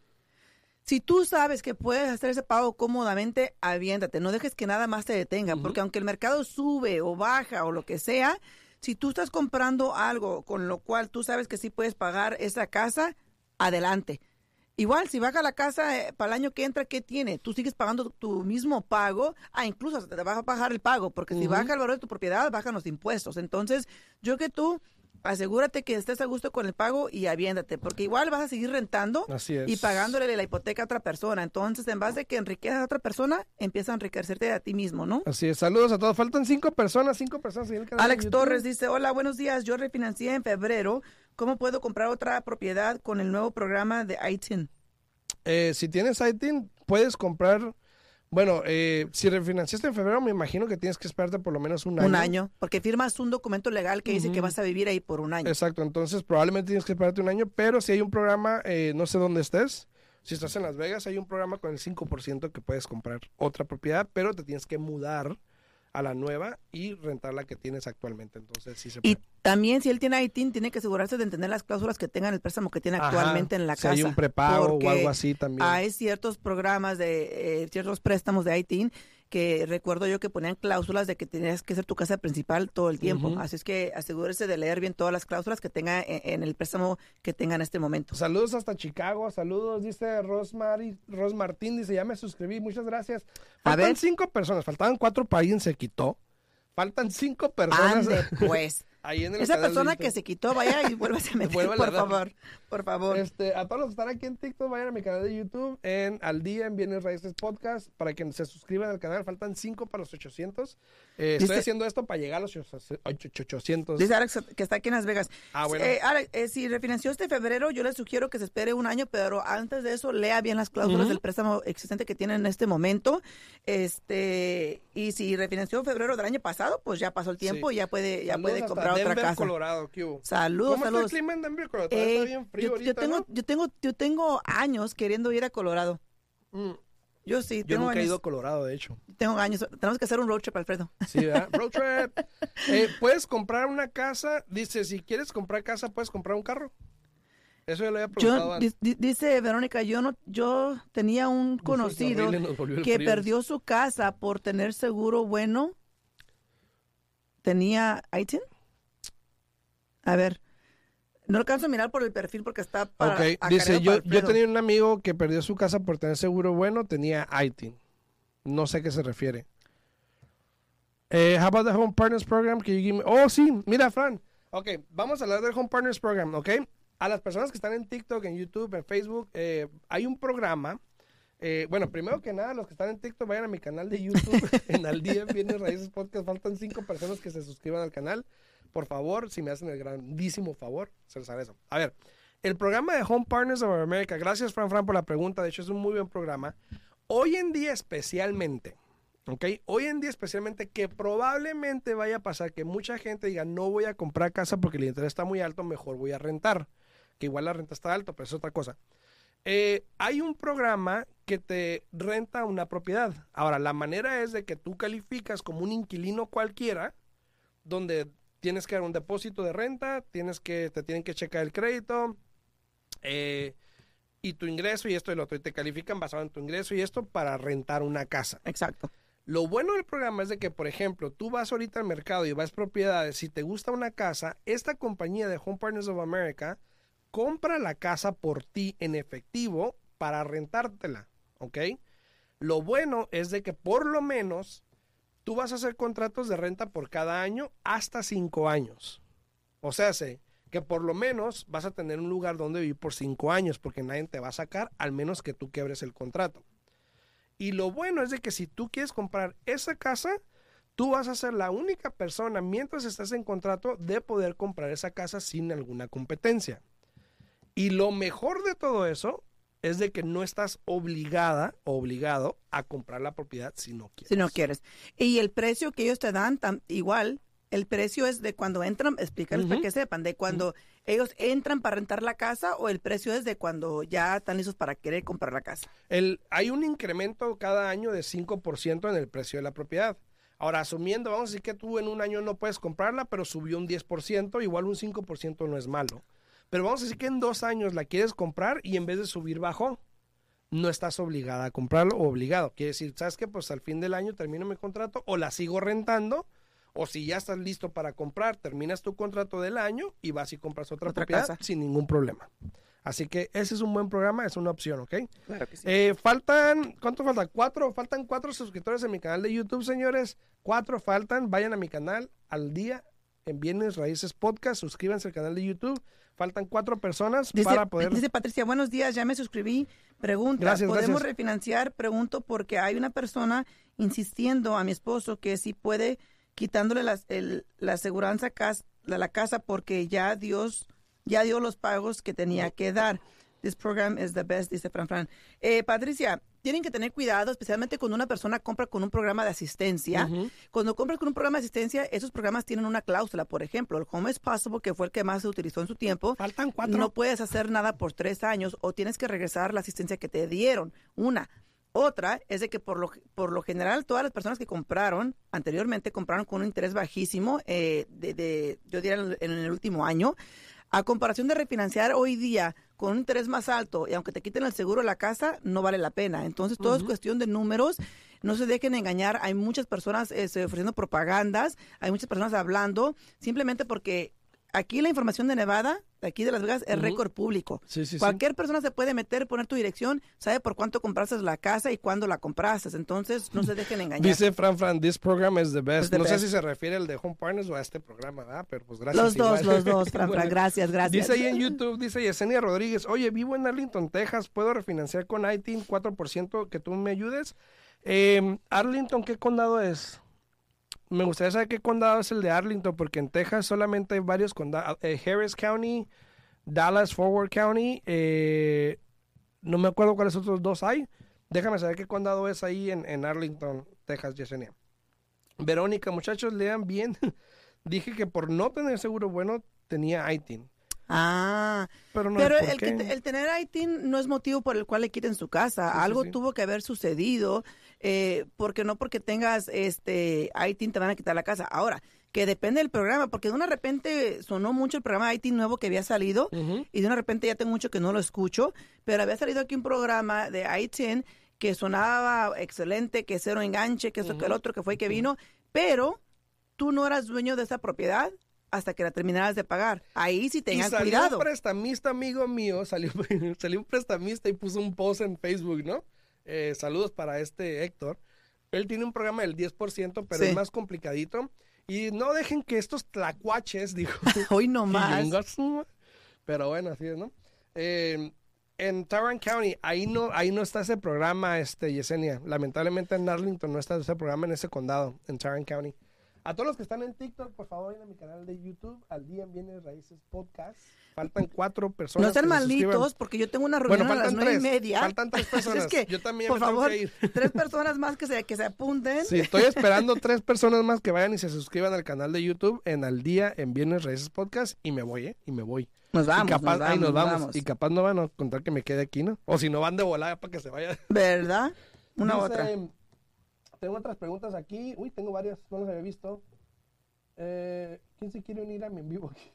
Si tú sabes que puedes hacer ese pago cómodamente, aviéntate. No dejes que nada más te detenga, porque aunque el mercado sube o baja o lo que sea, si tú estás comprando algo con lo cual tú sabes que sí puedes pagar esa casa, adelante. Igual, si baja la casa eh, para el año que entra, ¿qué tiene? Tú sigues pagando tu mismo pago. Ah, incluso hasta te va a bajar el pago, porque si baja el valor de tu propiedad, bajan los impuestos. Entonces, yo que tú, asegúrate que estés a gusto con el pago y aviéndate, porque igual vas a seguir rentando Así es. y pagándole la hipoteca a otra persona. Entonces, en base de que enriquezas a otra persona, empieza a enriquecerte a ti mismo, ¿no? Así es, saludos a todos. Faltan cinco personas, cinco personas en el canal Alex. Torres dice, hola, buenos días, yo refinancié en febrero. ¿Cómo puedo comprar otra propiedad con el nuevo programa de ITIN? Eh, si tienes ITIN, puedes comprar. Bueno, eh, si refinanciaste en febrero, me imagino que tienes que esperarte por lo menos un año. Un año, porque firmas un documento legal que dice que vas a vivir ahí por un año. Exacto, entonces probablemente tienes que esperarte un año, pero si hay un programa, eh, no sé dónde estés, si estás en Las Vegas, hay un programa con el 5% que puedes comprar otra propiedad, pero te tienes que mudar a la nueva y rentar la que tienes actualmente. Entonces sí se Y también si él tiene ITIN, tiene que asegurarse de entender las cláusulas que tenga en el préstamo que tiene Ajá, actualmente en la si casa. hay un prepago o algo así también. Hay ciertos programas de eh, ciertos préstamos de ITIN que recuerdo yo que ponían cláusulas de que tenías que ser tu casa principal todo el tiempo. Así es que asegúrese de leer bien todas las cláusulas que tenga en, en el préstamo que tenga en este momento. Saludos hasta Chicago, saludos, dice Rosmary, Ros Martín, dice, ya me suscribí, muchas gracias. A Faltan ver. cinco personas, faltaban cuatro para alguien se quitó. Faltan cinco personas Ande, pues. Ahí en el Esa persona que se quitó, vaya y vuélvase a meter, por favor. Por favor. Este, a todos los que están aquí en TikTok, vayan a mi canal de YouTube en Al Día en Bienes Raíces Podcast para que se suscriban al canal. Faltan cinco para los 800. Eh, estoy haciendo esto para llegar a los 800. Dice Alex que está aquí en Las Vegas. Ah, bueno. Eh, Alex, eh, si refinanció este febrero, yo le sugiero que se espere un año, pero antes de eso lea bien las cláusulas del préstamo existente que tiene en este momento. Este, y si refinanció en febrero del año pasado, pues ya pasó el tiempo Sí. y ya puede, ya Saludos puede hasta comprar otra Denver, casa. Colorado. ¿Qué hubo? Saludos, ¿Cómo está el saludos. clima en Denver, Colorado? Eh, está bien frío yo, yo ahorita, tengo, ¿no? yo tengo, yo tengo años queriendo ir a Colorado. Mm, Yo sí, Yo tengo nunca he años, ido a Colorado, de hecho. tengo años. Tenemos que hacer un road trip, Alfredo. Sí, ¿verdad? Road trip. Eh, puedes comprar una casa, dice, si quieres comprar casa, puedes comprar un carro. Eso ya lo había preguntado Yo, antes. dice Verónica, yo no, yo tenía un conocido que perdió su casa por tener seguro bueno. ¿Tenía ITIN? A ver, no alcanzo a mirar por el perfil porque está para Ok, acarreado dice, para yo, yo tenía un amigo que perdió su casa por tener seguro bueno, tenía ITIN. No sé a qué se refiere. Eh, how about the Home Partners Program? Can you give me- Oh, sí, mira, Fran. Ok, vamos a hablar del Home Partners Program, ¿ok? A las personas que están en TikTok, en YouTube, en Facebook, eh, hay un programa. eh, bueno, primero que nada, los que están en TikTok, vayan a mi canal de YouTube, en Al Día Bienes Raíces Podcast. Faltan cinco personas que se suscriban al canal. Por favor, si me hacen el grandísimo favor, se les agradece. A ver, el programa de Home Partners of America, gracias Fran Fran por la pregunta, de hecho es un muy buen programa. Hoy en día especialmente, ¿ok? Hoy en día especialmente que probablemente vaya a pasar que mucha gente diga no voy a comprar casa porque el interés está muy alto, mejor voy a rentar. Que igual la renta está alto, pero es otra cosa. Eh, hay un programa que te renta una propiedad. Ahora, la manera es de que tú calificas como un inquilino cualquiera, donde tienes que dar un depósito de renta, tienes que, te tienen que checar el crédito, eh, y tu ingreso y esto y lo otro, y te califican basado en tu ingreso y esto para rentar una casa. Exacto. Lo bueno del programa es de que, por ejemplo, tú vas ahorita al mercado y vas propiedades, si te gusta una casa, esta compañía de Home Partners of America compra la casa por ti en efectivo para rentártela, ¿ok? Lo bueno es de que por lo menos tú vas a hacer contratos de renta por cada año hasta cinco años. O sea, sé que por lo menos vas a tener un lugar donde vivir por cinco años porque nadie te va a sacar al menos que tú quebres el contrato. Y lo bueno es de que si tú quieres comprar esa casa, tú vas a ser la única persona mientras estás en contrato de poder comprar esa casa sin alguna competencia. Y lo mejor de todo eso es de que no estás obligada o obligado a comprar la propiedad si no quieres. Si no quieres. Y el precio que ellos te dan, tam- igual, el precio es de cuando entran, explícales para Ujú. que sepan, de cuando ellos entran para rentar la casa o el precio es de cuando ya están listos para querer comprar la casa. El, hay un incremento cada año de 5% en el precio de la propiedad. Ahora, asumiendo, vamos a decir que tú en un año no puedes comprarla, pero subió un 10%, igual un 5% no es malo. Pero vamos a decir que en dos años la quieres comprar y en vez de subir bajó. No estás obligada a comprarlo o obligado. Quiere decir, ¿sabes qué? Pues al fin del año termino mi contrato o la sigo rentando. O si ya estás listo para comprar, terminas tu contrato del año y vas y compras otra, Otra propiedad casa. sin ningún problema. Así que ese es un buen programa, es una opción, ¿ok? Claro que sí. Eh, faltan, ¿cuánto falta? Cuatro, faltan cuatro suscriptores en mi canal de YouTube, señores. Cuatro faltan. Vayan a mi canal al día en Bienes Raíces Podcast. Suscríbanse al canal de YouTube. Faltan cuatro personas Dice, para poder. dice Patricia, buenos días, ya me suscribí. Pregunta, Gracias, ¿podemos gracias. refinanciar? Pregunto porque hay una persona insistiendo a mi esposo que si puede quitándole las- el- la aseguranza cas- de la casa porque ya Dios ya dio los pagos que tenía que dar. This program is the best, dice Fran Fran. Eh, Patricia, tienen que tener cuidado, especialmente cuando una persona compra con un programa de asistencia. Cuando compras con un programa de asistencia, esos programas tienen una cláusula. Por ejemplo, el Home is Possible, que fue el que más se utilizó en su tiempo, Faltan cuatro. no puedes hacer nada por tres años o tienes que regresar la asistencia que te dieron. Una. Otra es de que por lo, por lo general todas las personas que compraron anteriormente compraron con un interés bajísimo, eh, de, de- yo diría en el último año, a comparación de refinanciar hoy día con un interés más alto y aunque te quiten el seguro de la casa, no vale la pena. Entonces todo es cuestión de números. No se dejen engañar. Hay muchas personas este, ofreciendo propagandas, hay muchas personas hablando simplemente porque aquí la información de Nevada, aquí de Las Vegas, es récord público. Sí, sí, sí. Cualquier persona se puede meter, poner tu dirección, sabe por cuánto compraste la casa y cuándo la compraste. Entonces, no se dejen engañar. Dice Fran Fran, this program is the best. The no best. sé si se refiere al de Home Partners o a este programa, ¿verdad? Pero pues gracias. los dos, los dos, Fran, Fran. Gracias, gracias. Dice ahí en YouTube, dice Yesenia Rodríguez, oye, vivo en Arlington, Texas, ¿puedo refinanciar con ITIN 4% que tú me ayudes? Eh, Arlington, ¿qué condado es? Me gustaría saber qué condado es el de Arlington, porque en Texas solamente hay varios condados. Eh, Harris County, Dallas, Forward County, eh, no me acuerdo cuáles otros dos hay. Déjame saber qué condado es ahí en, en Arlington, Texas, Yesenia. Verónica, muchachos, lean bien. Dije que por no tener seguro bueno tenía ITIN. Ah, Pero no pero el, que el tener ITIN no es motivo por el cual le quiten su casa. Sí, Algo sí. tuvo que haber sucedido, eh, porque no porque tengas este ITIN te van a quitar la casa. Ahora, que depende del programa, porque de una repente sonó mucho el programa IT nuevo que había salido y de una repente ya tengo mucho que no lo escucho, pero había salido aquí un programa de IT que sonaba excelente, que cero enganche, que eso, que el otro, que fue y que vino, pero tú no eras dueño de esa propiedad hasta que la terminaras de pagar. Ahí sí Y tengas salió cuidado. un prestamista amigo mío, salió, salió un prestamista y puso un post en Facebook, ¿no? Eh, saludos para este Héctor. Él tiene un programa del 10%, pero Sí. es más complicadito. Y no dejen que estos tlacuaches, dijo. Hoy no más. Pero bueno, así es, ¿no? Eh, en Tarrant County, ahí no, ahí no está ese programa, este, Yesenia. Lamentablemente en Arlington no está ese programa en ese condado, en Tarrant County. A todos los que están en TikTok, por favor, vayan a mi canal de YouTube, al día en Bienes Raíces Podcast. Faltan cuatro personas. No sean se malitos, porque yo tengo una Bueno, reunión a las nueve y media. Faltan tres personas. es que, Yo también por me tengo que ir. tres personas más que se, que se apunten. Sí, estoy esperando tres personas más que vayan y se suscriban al canal de YouTube en Al Día en Bienes Raíces Podcast y me voy, ¿eh? Y me voy. Nos vamos, y capaz, nos vamos. Y capaz no van a contar que me quede aquí, ¿no? O si no van de volada para que se vaya. ¿Verdad? Una u otra. Tengo otras preguntas aquí. Uy, tengo varias, no las había visto. Eh, ¿Quién se quiere unir a mi en vivo aquí?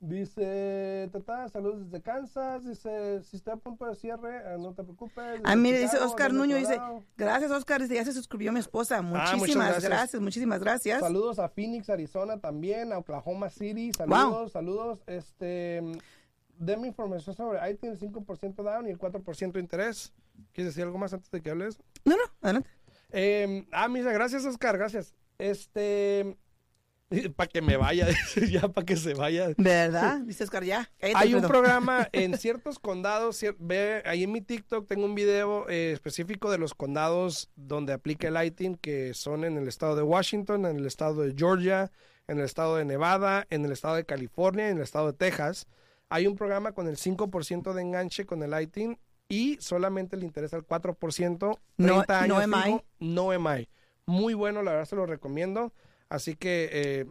Dice, tata, saludos desde Kansas. Dice, si está a punto de cierre, eh, no te preocupes. Ah, mire, dice Oscar Nuño, dice, gracias Oscar, dice, ya se suscribió mi esposa. muchas Muchísimas gracias. gracias. muchísimas gracias. Saludos a Phoenix, Arizona también, a Oklahoma City. Saludos, saludos. Este, denme información sobre IT, el 5% down y el 4% interés. ¿Quieres decir algo más antes de que hables? No, no, adelante. Eh, ah, mira, gracias, Oscar, gracias. Este, para que me vaya, ya para que se vaya. ¿Verdad? Dice Oscar, ya. cállate, Hay un programa en ciertos condados, ve ahí en mi TikTok tengo un video eh, específico de los condados donde aplica el ITIN, que son en el estado de Washington, en el estado de Georgia, en el estado de Nevada, en el estado de California, en el estado de Texas. Hay un programa con el 5% de enganche con el ITIN y solamente le interesa el 4%, 30 No- años no EMI. no EMI. Muy bueno, la verdad se lo recomiendo. Así que eh,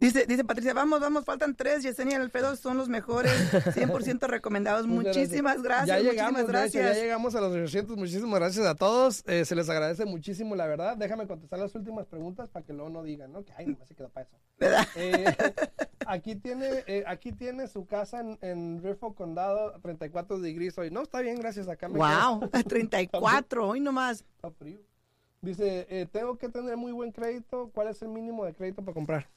Dice, dice Patricia, vamos, vamos, faltan tres. Yesenia y Alfredo son los mejores, 100% recomendados. Muchísimas gracias. Ya llegamos, muchísimas de hecho, gracias. ya llegamos a los 800. Muchísimas gracias a todos. Eh, se les agradece muchísimo, la verdad. Déjame contestar las últimas preguntas para que luego no digan, ¿no? Que ay, nomás se quedó para eso. ¿Verdad? Eh, aquí tiene eh, aquí tiene su casa en, en Riffle Condado, 34 degrees hoy. No, está bien, gracias. Acá me quedo. Wow, 34, hoy nomás. Está frío. Dice, eh, tengo que tener muy buen crédito. ¿Cuál es el mínimo de crédito para comprar?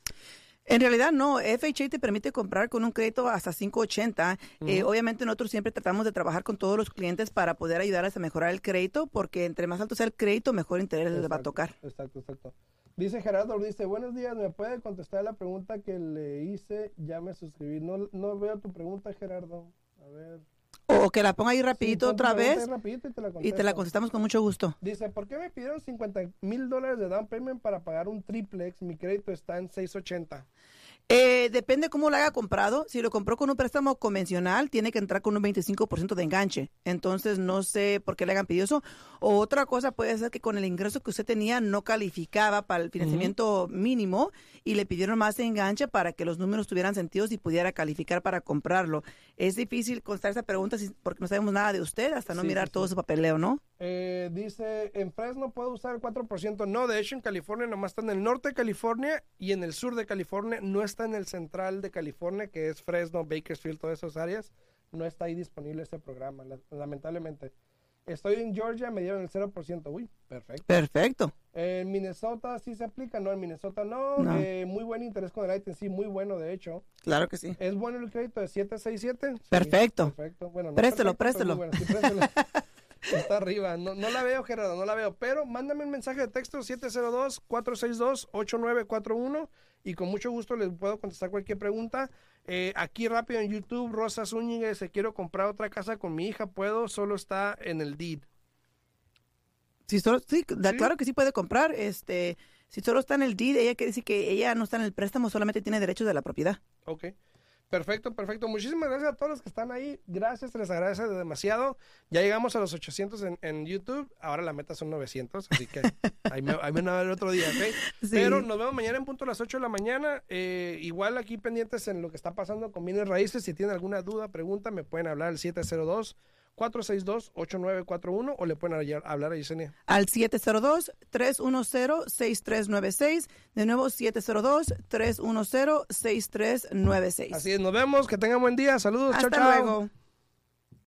En realidad no, FHA te permite comprar con un crédito hasta 580. Eh, obviamente nosotros siempre tratamos de trabajar con todos los clientes para poder ayudarles a mejorar el crédito, porque entre más alto sea el crédito, mejor interés les va a tocar. Exacto, exacto. Dice Gerardo, dice, buenos días, ¿me puede contestar la pregunta que le hice? Ya me suscribí. No, no veo tu pregunta, Gerardo. A ver. O que la ponga ahí rapidito otra vez rapidito y te la y te la contestamos con mucho gusto. Dice, ¿por qué me pidieron 50 mil dólares de down payment para pagar un triplex? Mi crédito está en 680. Eh, depende cómo lo haya comprado. Si lo compró con un préstamo convencional, tiene que entrar con un 25% de enganche. Entonces, no sé por qué le hagan pedido eso. O otra cosa puede ser que con el ingreso que usted tenía no calificaba para el financiamiento mínimo y le pidieron más de enganche para que los números tuvieran sentido y pudiera calificar para comprarlo. Es difícil contestar esa pregunta si- porque no sabemos nada de usted hasta no Sí, mirar sí, todo sí. su papeleo, ¿no? Eh, dice, en Fresno puedo usar el 4%. No, de hecho en California nomás está en el norte de California y en el sur de California. No está en el central de California, que es Fresno, Bakersfield, todas esas áreas. No está ahí disponible ese programa, la- lamentablemente. Estoy en Georgia, me dieron el 0%. Uy, perfecto. Perfecto. En Minnesota sí se aplica, no, en Minnesota no. No. Eh, muy buen interés con el ITIN, sí, muy bueno de hecho. Claro que sí. ¿Es bueno el crédito de 767? Sí, Perfecto. Perfecto. Bueno, no Préstelo, perfecto, préstelo. bueno, sí, préstelo. Está arriba. No, no la veo, Gerardo, no la veo. Pero mándame un mensaje de texto 702-462-8941 y con mucho gusto les puedo contestar cualquier pregunta. Eh, aquí rápido en YouTube, Rosa Zúñiga dice, quiero comprar otra casa con mi hija, ¿puedo? Solo está en el deed. Solo, Sí. claro que sí puede comprar. Este, si solo está en el deed, ella quiere decir que ella no está en el préstamo, solamente tiene derechos de la propiedad. Ok. Perfecto, perfecto. Muchísimas gracias a todos los que están ahí. Gracias, les agradece demasiado. Ya llegamos a los 800 en, en YouTube. Ahora la meta son 900, así que ahí me, ahí me van a ver otro día, ¿ok? Sí. Pero nos vemos mañana en punto a las 8 de la mañana. Eh, igual aquí pendientes en lo que está pasando con bienes raíces. Si tienen alguna duda, pregunta, me pueden hablar al 702 462-8941 o le pueden hablar a Yesenia. Al 702-310-6396. De nuevo, 702-310-6396. Así es, nos vemos, que tengan buen día, saludos, Hasta chao, chao. luego.